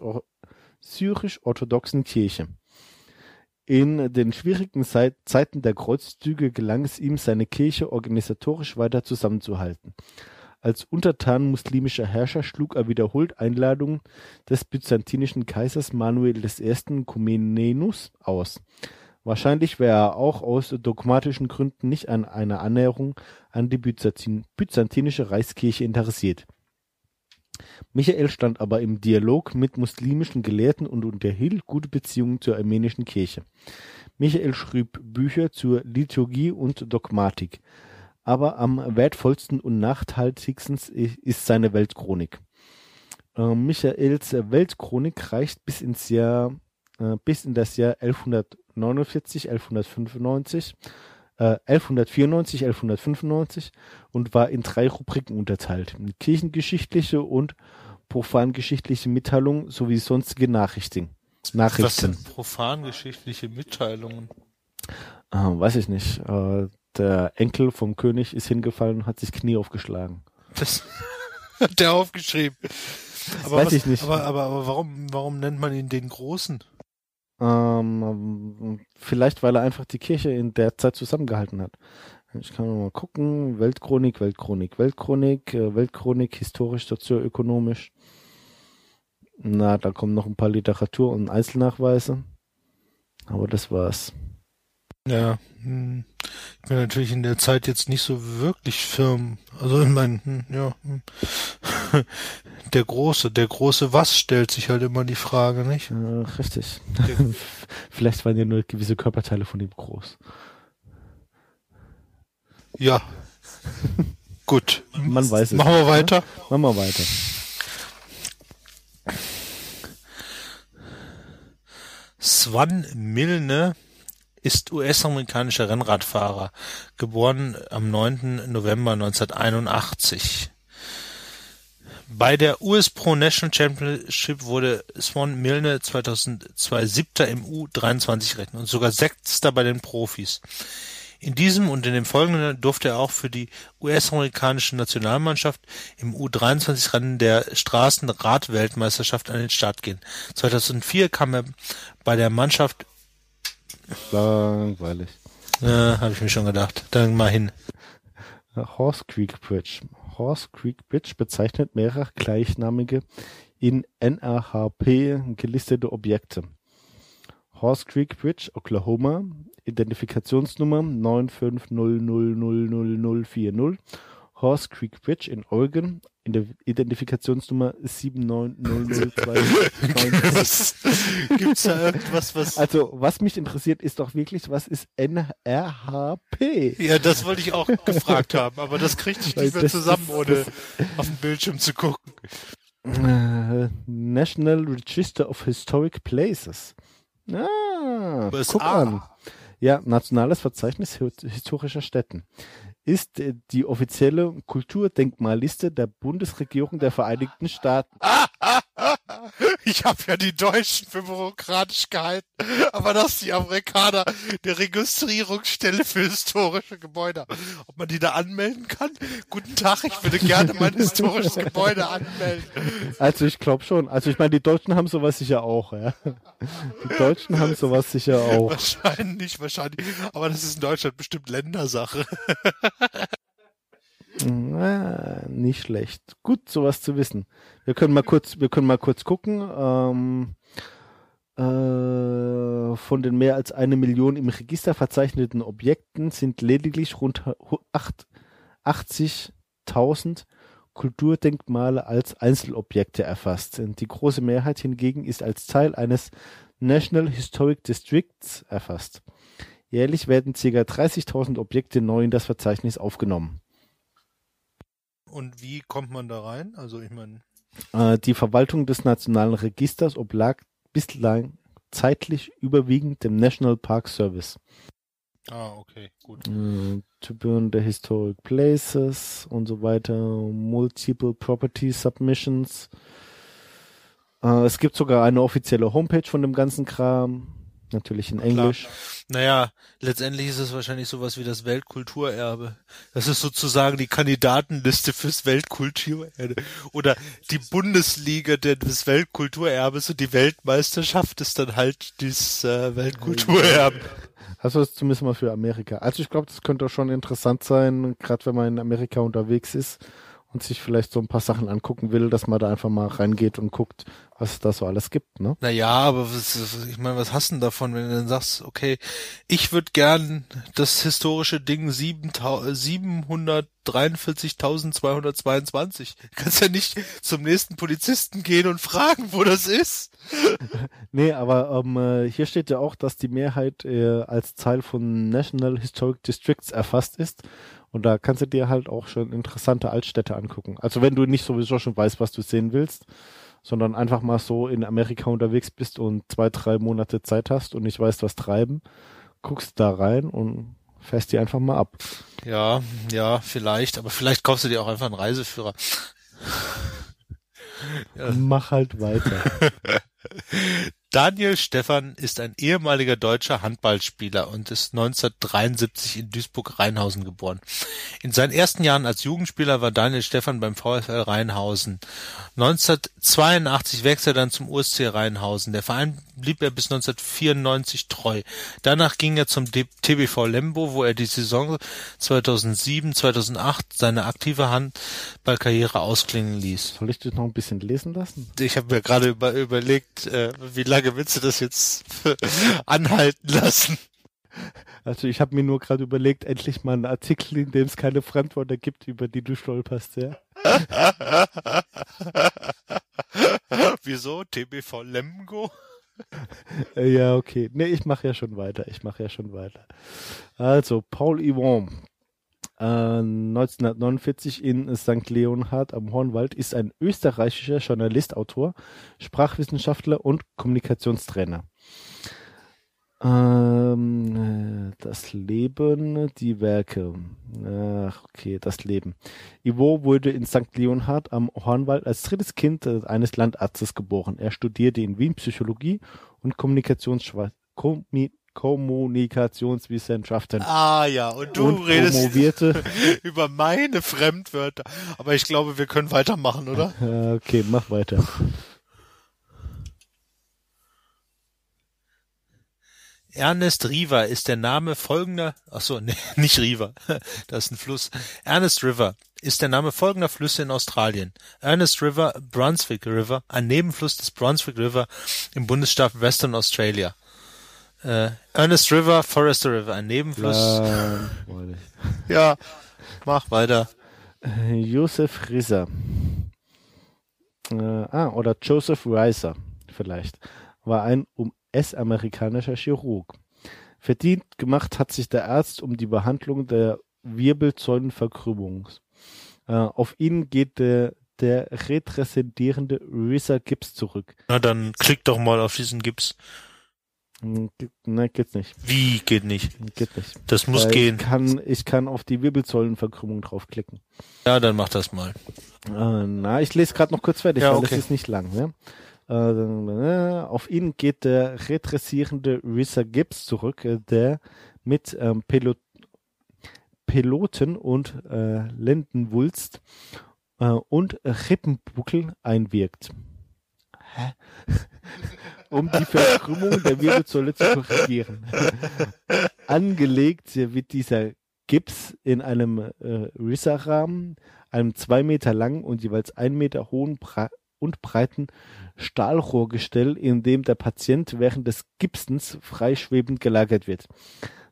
syrisch-orthodoxen Kirche. In den schwierigen Zeit, Zeiten der Kreuzzüge gelang es ihm, seine Kirche organisatorisch weiter zusammenzuhalten. Als untertan muslimischer Herrscher schlug er wiederholt Einladungen des byzantinischen Kaisers Manuel I. Komnenos aus. Wahrscheinlich war er auch aus dogmatischen Gründen nicht an einer Annäherung an die Byzantin byzantinische Reichskirche interessiert. Michael stand aber im Dialog mit muslimischen Gelehrten und unterhielt gute Beziehungen zur armenischen Kirche. Michael schrieb Bücher zur Liturgie und Dogmatik. Aber am wertvollsten und nachhaltigsten ist seine Weltchronik. Äh, Michaels Weltchronik reicht bis ins Jahr, äh, bis in das Jahr 1149, 1195, äh, 1194, 1195 und war in drei Rubriken unterteilt. Kirchengeschichtliche und profangeschichtliche Mitteilungen sowie sonstige Nachrichten. Was Nachrichten. sind profangeschichtliche Mitteilungen? Äh, weiß ich nicht. Äh, der Enkel vom König ist hingefallen und hat sich Knie aufgeschlagen. Das (laughs) hat der aufgeschrieben. Aber Weiß was, ich nicht. Aber, aber, aber warum, warum nennt man ihn den Großen? Ähm, vielleicht, weil er einfach die Kirche in der Zeit zusammengehalten hat. Ich kann mal gucken. Weltchronik, Weltchronik, Weltchronik, äh, Weltchronik, historisch, sozioökonomisch. Na, da kommen noch ein paar Literatur- und Einzelnachweise. Aber das war's. Ja, hm. ich bin natürlich in der Zeit jetzt nicht so wirklich firm. Also ich meine, hm, ja, hm. (laughs) der große, der große Was stellt sich halt immer die Frage, nicht? Äh, richtig. (laughs) Vielleicht waren ja nur gewisse Körperteile von ihm groß. Ja. Gut. Man weiß es. Machen wir ne? weiter. Machen wir weiter. Swan Milne ist US-amerikanischer Rennradfahrer, geboren am 9. November 1981. Bei der US Pro National Championship wurde Swan Milne 2002 Siebter im U23-Rennen und sogar Sechster bei den Profis. In diesem und in dem folgenden durfte er auch für die US-amerikanische Nationalmannschaft im U23-Rennen der Straßenradweltmeisterschaft an den Start gehen. 2004 kam er bei der Mannschaft, Langweilig. äh, habe ich mir schon gedacht, dann mal hin. Horse Creek Bridge. Horse Creek Bridge bezeichnet mehrere gleichnamige in NRHP gelistete Objekte. Horse Creek Bridge, Oklahoma, Identifikationsnummer 950000040. Horse Creek Bridge in Oregon, in der Identifikationsnummer 79002. Was, gibt's da irgendwas, was... Also, was mich interessiert, ist doch wirklich, was ist NRHP? Ja, das wollte ich auch gefragt haben, aber das kriegte ich nicht mehr zusammen, ohne auf den Bildschirm zu gucken. Äh, National Register of Historic Places. Ah, USA. guck an. Ja, Nationales Verzeichnis hi- historischer Städten. Ist äh, die offizielle Kulturdenkmalliste der Bundesregierung der Vereinigten Staaten. Ich habe ja die Deutschen für bürokratisch gehalten, aber das ist die Amerikaner der Registrierungsstelle für historische Gebäude. Ob man die da anmelden kann? Guten Tag, ich würde gerne mein historisches Gebäude anmelden. Also ich glaube schon. Also ich meine, die Deutschen haben sowas sicher auch. Ja. Die Deutschen haben sowas sicher auch. Wahrscheinlich, wahrscheinlich. Aber das ist in Deutschland bestimmt Ländersache. Na, nicht schlecht. Gut, sowas zu wissen. Wir können mal kurz, wir können mal kurz gucken. Ähm, äh, von den mehr als eine Million im Register verzeichneten Objekten sind lediglich rund hu- acht- 80.000 Kulturdenkmale als Einzelobjekte erfasst. Die große Mehrheit hingegen ist als Teil eines National Historic Districts erfasst. Jährlich werden ca. 30.000 Objekte neu in das Verzeichnis aufgenommen. Und wie kommt man da rein? Also ich meine, Äh, die Verwaltung des Nationalen Registers oblag bislang zeitlich überwiegend dem National Park Service. ah, okay, gut. Äh, to burn the historic places und so weiter, multiple property submissions. Äh, es gibt sogar eine offizielle Homepage von dem ganzen Kram, natürlich in Englisch. Naja, letztendlich ist es wahrscheinlich sowas wie das Weltkulturerbe. Das ist sozusagen die Kandidatenliste fürs Weltkulturerbe. Oder die Bundesliga des Weltkulturerbes und die Weltmeisterschaft ist dann halt das äh, Weltkulturerbe. Also das zumindest mal für Amerika. Also ich glaube, das könnte schon interessant sein, gerade wenn man in Amerika unterwegs ist und sich vielleicht so ein paar Sachen angucken will, dass man da einfach mal reingeht und guckt, was es da so alles gibt, ne? Naja, aber was, ich meine, was hast du denn davon, wenn du dann sagst, okay, ich würde gern das historische Ding 743.222. Du kannst ja nicht zum nächsten Polizisten gehen und fragen, wo das ist. (laughs) Nee, aber ähm, äh, hier steht ja auch, dass die Mehrheit äh, als Teil von National Historic Districts erfasst ist. Und da kannst du dir halt auch schon interessante Altstädte angucken. Also wenn du nicht sowieso schon weißt, was du sehen willst, sondern einfach mal so in Amerika unterwegs bist und zwei, drei Monate Zeit hast und nicht weißt, was treiben, guckst da rein und fährst die einfach mal ab. Ja, ja, vielleicht, aber vielleicht kaufst du dir auch einfach einen Reiseführer. Ja. Mach halt weiter. (laughs) Daniel Stephan ist ein ehemaliger deutscher Handballspieler und ist 1973 in Duisburg-Rheinhausen geboren. In seinen ersten Jahren als Jugendspieler war Daniel Stephan beim VfL Rheinhausen. 1982 wechselte er dann zum USC Rheinhausen. Der Verein blieb er bis 1994 treu. Danach ging er zum TBV Lembo, wo er die Saison 2007-2008 seine aktive Handballkarriere ausklingen ließ. Soll ich dich noch ein bisschen lesen lassen? Ich habe mir gerade über, überlegt, äh, wie lange willst du das jetzt (laughs) anhalten lassen? Also ich habe mir nur gerade überlegt, endlich mal einen Artikel, in dem es keine Fremdwörter gibt, über die du stolperst, ja. (laughs) Wieso? TBV Lemgo? Äh, Ja, okay. Nee, ich mache ja schon weiter. Ich mache ja schon weiter. Also, Paul Yvon, äh, 1949 in St. Leonhard am Hornwald, ist ein österreichischer Journalist, Autor, Sprachwissenschaftler und Kommunikationstrainer. Ähm, äh, das Leben, die Werke. Ach, okay, das Leben. Ivo wurde in St. Leonhard am Hornwald als drittes Kind äh, eines Landarztes geboren. Er studierte in Wien Psychologie und Kommunikationsschwa Kommi Kommunikationswissenschaften Ah ja, und du und redest promovierte. (laughs) über meine Fremdwörter. Aber ich glaube, wir können weitermachen, oder? (laughs) Äh, okay, mach weiter. Ernest River ist der Name folgender, ach so, nee, (laughs) nicht River, das ist ein Fluss. Ernest River ist der Name folgender Flüsse in Australien. Ernest River, Brunswick River, ein Nebenfluss des Brunswick River im Bundesstaat Western Australia. Äh, Ernest River, Forester River, ein Nebenfluss. Warte. (laughs) Ja, mach weiter. Joseph Risser. Äh, ah, oder Joseph Reiser vielleicht. War ein US-amerikanischer Chirurg. Verdient gemacht hat sich der Arzt um die Behandlung der Wirbelsäulenverkrümmung. Äh, auf ihn geht der, der repräsentierende Risser Gips zurück. Na dann klick doch mal auf diesen Gips. Hm, ge- Nein, geht's nicht. Wie geht nicht? Geht nicht. Das muss Weil gehen. Ich kann, ich kann auf die Wirbelsäulenverkrümmung draufklicken. Ja, dann mach das mal. Äh, na, ich lese gerade noch kurz fertig, Ja, weil okay. das ist nicht lang. Ja? Äh, auf ihn geht der retressierende Rissa Gibbs zurück, äh, der mit ähm, Pelot Peloten und äh, Lendenwulst äh, und Rippenbuckel einwirkt. Hä? Um die Verkrümmung der Wirbelsäule zu korrigieren. (laughs) Angelegt wird dieser Gips in einem äh, Risserrahmen, einem zwei Meter langen und jeweils ein Meter hohen Bra und breiten Stahlrohrgestell, in dem der Patient während des Gipsens freischwebend gelagert wird.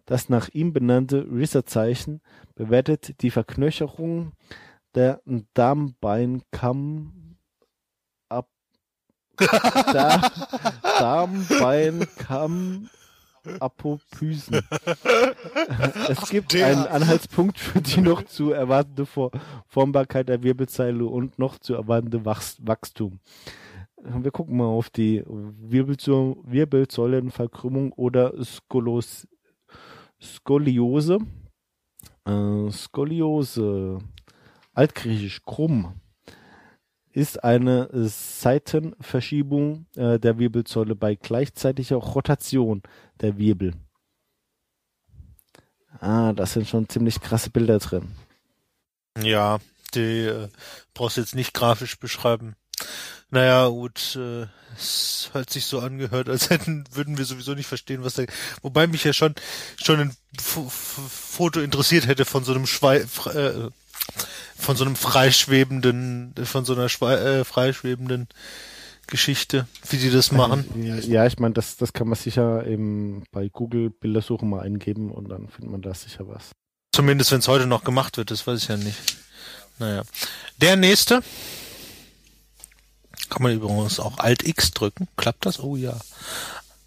Das nach ihm benannte Risser-Zeichen bewertet die Verknöcherung der Darmbeinkamm da, Darmbeinkamm Apophysen. es gibt der. einen Anhaltspunkt für die noch zu erwartende For Formbarkeit der Wirbelsäule und noch zu erwartende Wachs Wachstum. Wir gucken mal auf die Wirbelsäu Wirbelsäulenverkrümmung oder Skolos Skoliose. Äh, Skoliose, altgriechisch krumm, ist eine Seitenverschiebung äh, der Wirbelsäule bei gleichzeitiger Rotation der Wirbel. Ah, das sind schon ziemlich krasse Bilder drin. Ja, die äh, brauchst du jetzt nicht grafisch beschreiben. Naja, gut, äh, es hat sich so angehört, als (laughs) hätten, würden wir sowieso nicht verstehen, was da, wobei mich ja schon, schon ein F F Foto interessiert hätte von so einem Schwei, äh, von so einem freischwebenden, von so einer Schwe äh, freischwebenden Geschichte, wie die das machen. Ja, ich meine, das, das kann man sicher eben bei Google Bildersuche mal eingeben und dann findet man da sicher was. Zumindest wenn es heute noch gemacht wird, das weiß ich ja nicht. Naja. Der nächste. Kann man übrigens auch Alt X drücken. Klappt das? Oh ja.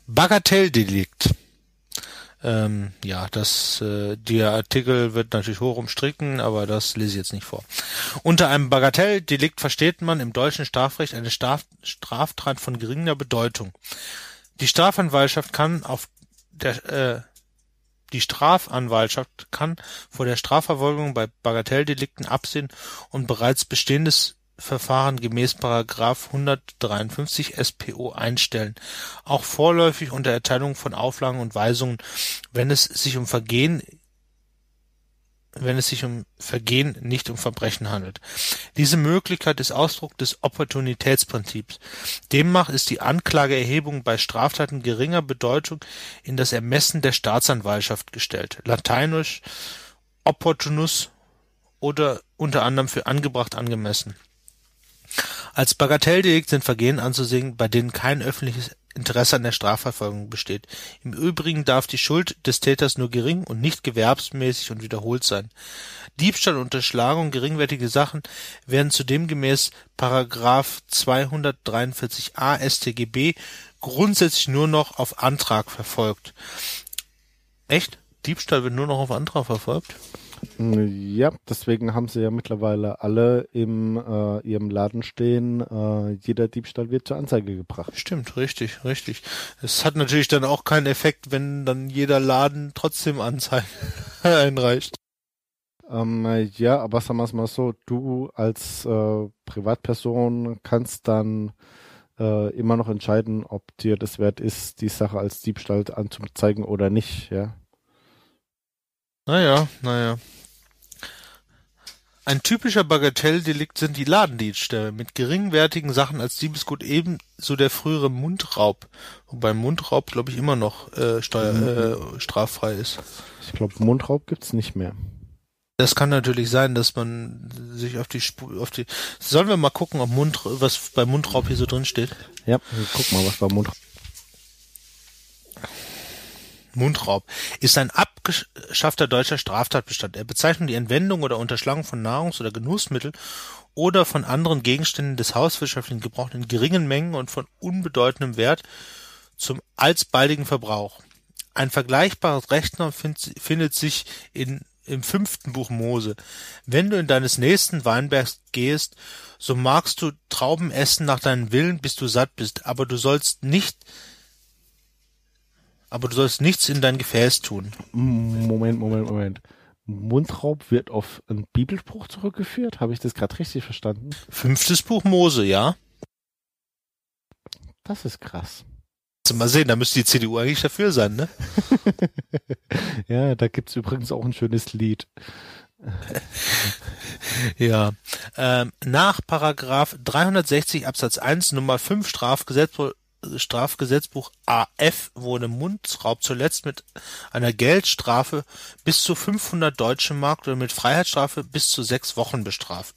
Bagatelldelikt. Ähm, ja, das, äh, der Artikel wird natürlich hoch umstricken, aber das lese ich jetzt nicht vor. Unter einem Bagatelldelikt versteht man im deutschen Strafrecht eine Straf Straftat von geringer Bedeutung. Die Strafanwaltschaft kann auf der, äh, die Strafanwaltschaft kann vor der Strafverfolgung bei Bagatelldelikten absehen und bereits bestehendes Verfahren gemäß Paragraph 153 SPO einstellen, auch vorläufig unter Erteilung von Auflagen und Weisungen, wenn es sich um Vergehen wenn es sich um Vergehen, nicht um Verbrechen handelt. Diese Möglichkeit ist Ausdruck des Opportunitätsprinzips. Demnach ist die Anklageerhebung bei Straftaten geringer Bedeutung in das Ermessen der Staatsanwaltschaft gestellt. Lateinisch opportunus oder unter anderem für angebracht angemessen. Als Bagatelldelikt sind Vergehen anzusehen, bei denen kein öffentliches Interesse an der Strafverfolgung besteht. Im Übrigen darf die Schuld des Täters nur gering und nicht gewerbsmäßig und wiederholt sein. Diebstahl, Unterschlagung, geringwertige Sachen werden zudem gemäß Paragraph 243a StGB grundsätzlich nur noch auf Antrag verfolgt. Echt? Diebstahl wird nur noch auf Antrag verfolgt? Ja, deswegen haben sie ja mittlerweile alle im äh, ihrem Laden stehen, äh, jeder Diebstahl wird zur Anzeige gebracht. Stimmt, richtig, richtig. Es hat natürlich dann auch keinen Effekt, wenn dann jeder Laden trotzdem Anzeigen (laughs) einreicht. Ähm, ja, aber sagen wir es mal so, du als äh, Privatperson kannst dann äh, immer noch entscheiden, ob dir das wert ist, die Sache als Diebstahl anzuzeigen oder nicht, ja. Naja, naja. Ein typischer Bagatelldelikt sind die Ladendiebstähle mit geringwertigen Sachen als Diebesgut ebenso der frühere Mundraub, wobei Mundraub, glaube ich, immer noch äh, steuer, äh, straffrei ist. Ich glaube, Mundraub gibt's nicht mehr. Das kann natürlich sein, dass man sich auf die Spur, auf die. Sollen wir mal gucken, ob Mund, was bei Mundraub hier so drin steht? Ja, guck mal, was bei Mundraub. Mundraub ist ein abgeschaffter deutscher Straftatbestand. Er bezeichnet die Entwendung oder Unterschlagung von Nahrungs- oder Genussmitteln oder von anderen Gegenständen des hauswirtschaftlichen Gebrauchs in geringen Mengen und von unbedeutendem Wert zum alsbaldigen Verbrauch. Ein vergleichbares Rechtnorm findet sich in, im fünften Buch Mose. Wenn du in deines nächsten Weinbergs gehst, so magst du Trauben essen nach deinem Willen, bis du satt bist, aber du sollst nicht aber du sollst nichts in dein Gefäß tun. Moment, Moment, Moment. Mundraub wird auf einen Bibelspruch zurückgeführt? Habe ich das gerade richtig verstanden? Fünftes Buch Mose, ja. Das ist krass. Mal sehen, da müsste die CDU eigentlich dafür sein, ne? (laughs) ja, da gibt's übrigens auch ein schönes Lied. (laughs) ja. Ähm, nach Paragraph 360 Absatz 1 Nummer 5 Strafgesetzbuch Strafgesetzbuch AF wurde Mundraub zuletzt mit einer Geldstrafe bis zu 500 Deutsche Mark oder mit Freiheitsstrafe bis zu sechs Wochen bestraft.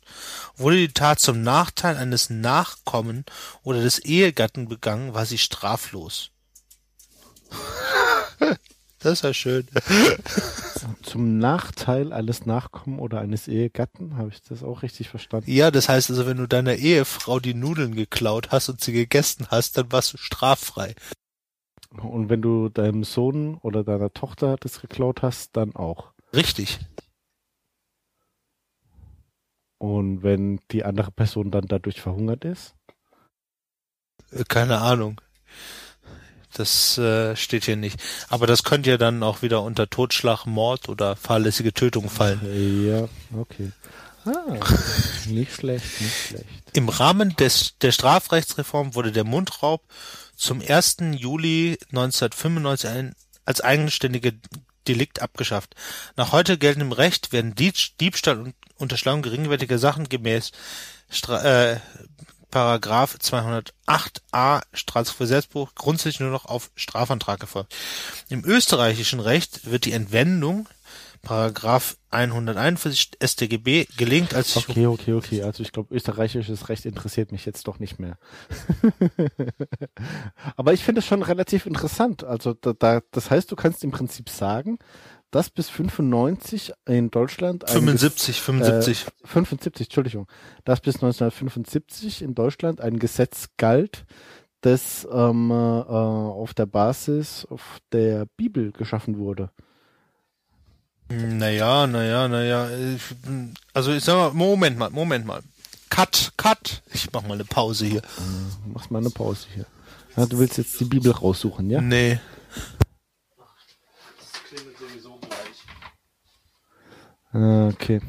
Wurde die Tat zum Nachteil eines Nachkommen oder des Ehegatten begangen, war sie straflos. (laughs) Das ist ja schön. (laughs) Zum Nachteil eines Nachkommen oder eines Ehegatten, habe ich das auch richtig verstanden? Ja, das heißt also, wenn du deiner Ehefrau die Nudeln geklaut hast und sie gegessen hast, dann warst du straffrei. Und wenn du deinem Sohn oder deiner Tochter das geklaut hast, dann auch. Richtig. Und wenn die andere Person dann dadurch verhungert ist? Äh, Keine Ahnung. Das äh, steht hier nicht. Aber das könnte ja dann auch wieder unter Totschlag, Mord oder fahrlässige Tötung fallen. Ja, okay. Ah, (laughs) nicht schlecht, nicht schlecht. Im Rahmen des, der Strafrechtsreform wurde der Mundraub zum 1. Juli 1995 ein, als eigenständige Delikt abgeschafft. Nach heute geltendem Recht werden Dieb- Diebstahl und Unterschlagung geringwertiger Sachen gemäß Stra äh, Paragraph 208a Strafgesetzbuch grundsätzlich nur noch auf Strafantrag erfolgt. Im österreichischen Recht wird die Entwendung Paragraph 141 StGB gelingt als Okay, okay, okay. Also ich glaube, österreichisches Recht interessiert mich jetzt doch nicht mehr. (laughs) Aber ich finde es schon relativ interessant. Also da, da, das heißt, du kannst im Prinzip sagen, dass bis 95 in Deutschland ein 75, 75. Äh, 75, Entschuldigung, dass bis 1975 in Deutschland ein Gesetz galt, das ähm, äh, auf der Basis auf der Bibel geschaffen wurde. Naja, naja, naja. ich- Also ich sag mal, Moment mal, Moment mal. Cut, cut. Ich mach mal eine Pause hier. Mach mal eine Pause hier. Ja, du willst jetzt die Bibel raussuchen, ja? Nee. Ah, Okay.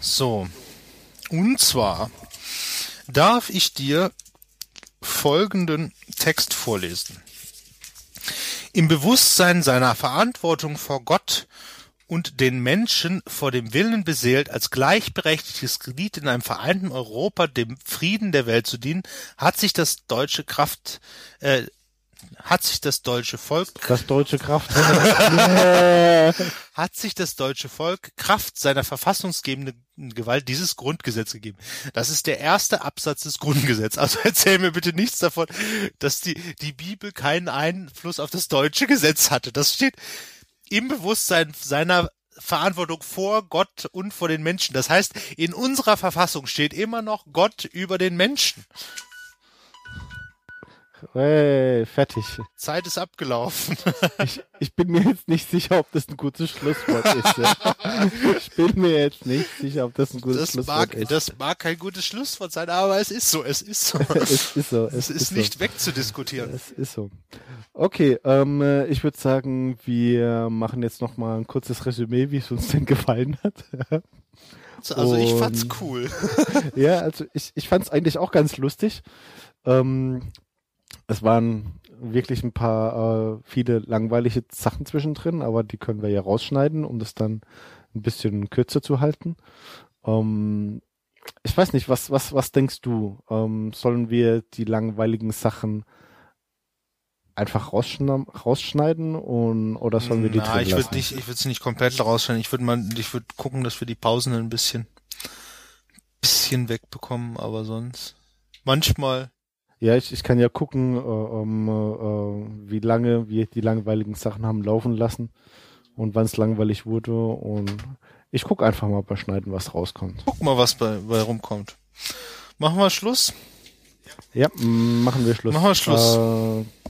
So. Und zwar darf ich dir folgenden Text vorlesen. Im Bewusstsein seiner Verantwortung vor Gott und den Menschen vor dem Willen beseelt, als gleichberechtigtes Glied in einem vereinten Europa dem Frieden der Welt zu dienen, hat sich das deutsche Kraft, äh, hat sich das deutsche Volk Das deutsche Kraft. (laughs) (laughs) hat sich das deutsche Volk Kraft seiner verfassungsgebenden Gewalt dieses Grundgesetz gegeben. Das ist der erste Absatz des Grundgesetzes. Also erzähl mir bitte nichts davon, dass die, die Bibel keinen Einfluss auf das deutsche Gesetz hatte. Das steht im Bewusstsein seiner Verantwortung vor Gott und vor den Menschen. Das heißt, in unserer Verfassung steht immer noch Gott über den Menschen. Hey, fertig. Zeit ist abgelaufen. (laughs) Ich, ich bin mir jetzt nicht sicher, ob das ein gutes Schlusswort ist. Ja. Ich bin mir jetzt nicht sicher, ob das ein gutes Das Schlusswort mag, ist. das mag kein gutes Schlusswort sein, aber es ist so, es ist so. (laughs) es ist so. Es ist so. nicht wegzudiskutieren. Es ist so. Okay, ähm, äh, ich würde sagen, wir machen jetzt noch mal ein kurzes Resümee, wie es uns denn gefallen hat. Also ich fand's Und- cool. (laughs) ja, also ich, ich fand es eigentlich auch ganz lustig. Ähm, es waren wirklich ein paar, äh, viele langweilige Sachen zwischendrin, aber die können wir ja rausschneiden, um das dann ein bisschen kürzer zu halten. Ähm, ich weiß nicht, was, was, was denkst du? Ähm, sollen wir die langweiligen Sachen einfach rausschneiden und, oder sollen wir die Na, ich würde nicht, ich würde es nicht komplett rausschneiden. Ich würde mal, ich würde gucken, dass wir die Pausen ein bisschen, bisschen wegbekommen, aber sonst manchmal. Ja, ich, ich kann ja gucken, äh, ähm, äh, wie lange wir die langweiligen Sachen haben laufen lassen und wann es langweilig wurde und ich guck einfach mal bei Schneiden, was rauskommt. Guck mal, was bei, bei rumkommt. Machen wir Schluss. Ja, machen wir Schluss. Machen wir Schluss. Äh,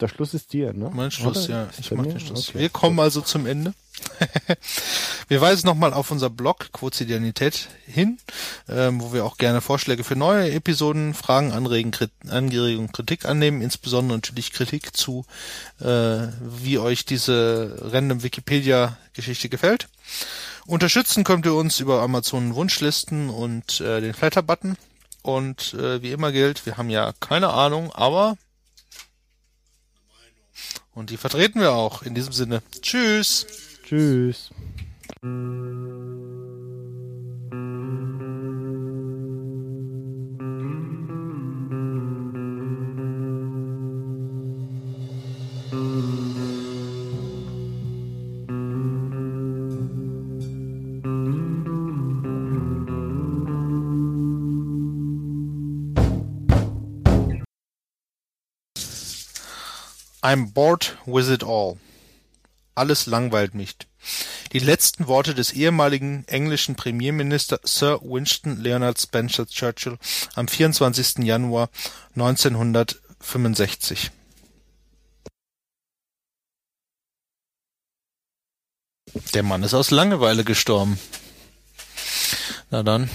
der Schluss ist dir, ne? Mein Schluss, Oder? ja. Ich mach den Schluss. Okay. Wir kommen also zum Ende. (laughs) wir weisen nochmal auf unser Blog Quotidianität hin, ähm, wo wir auch gerne Vorschläge für neue Episoden, Fragen, Anregen, Krit Anregungen, Kritik annehmen, insbesondere natürlich Kritik zu, äh, wie euch diese random Wikipedia-Geschichte gefällt. Unterstützen könnt ihr uns über Amazon Wunschlisten und äh, den Flatter-Button. Und äh, wie immer gilt, wir haben ja keine Ahnung, aber und die vertreten wir auch. In diesem Sinne, tschüss. Tschüss. I'm bored with it all. Alles langweilt mich. Die letzten Worte des ehemaligen englischen Premierminister Sir Winston Leonard Spencer Churchill am 24. Januar 1965. Der Mann ist aus Langeweile gestorben. Na dann.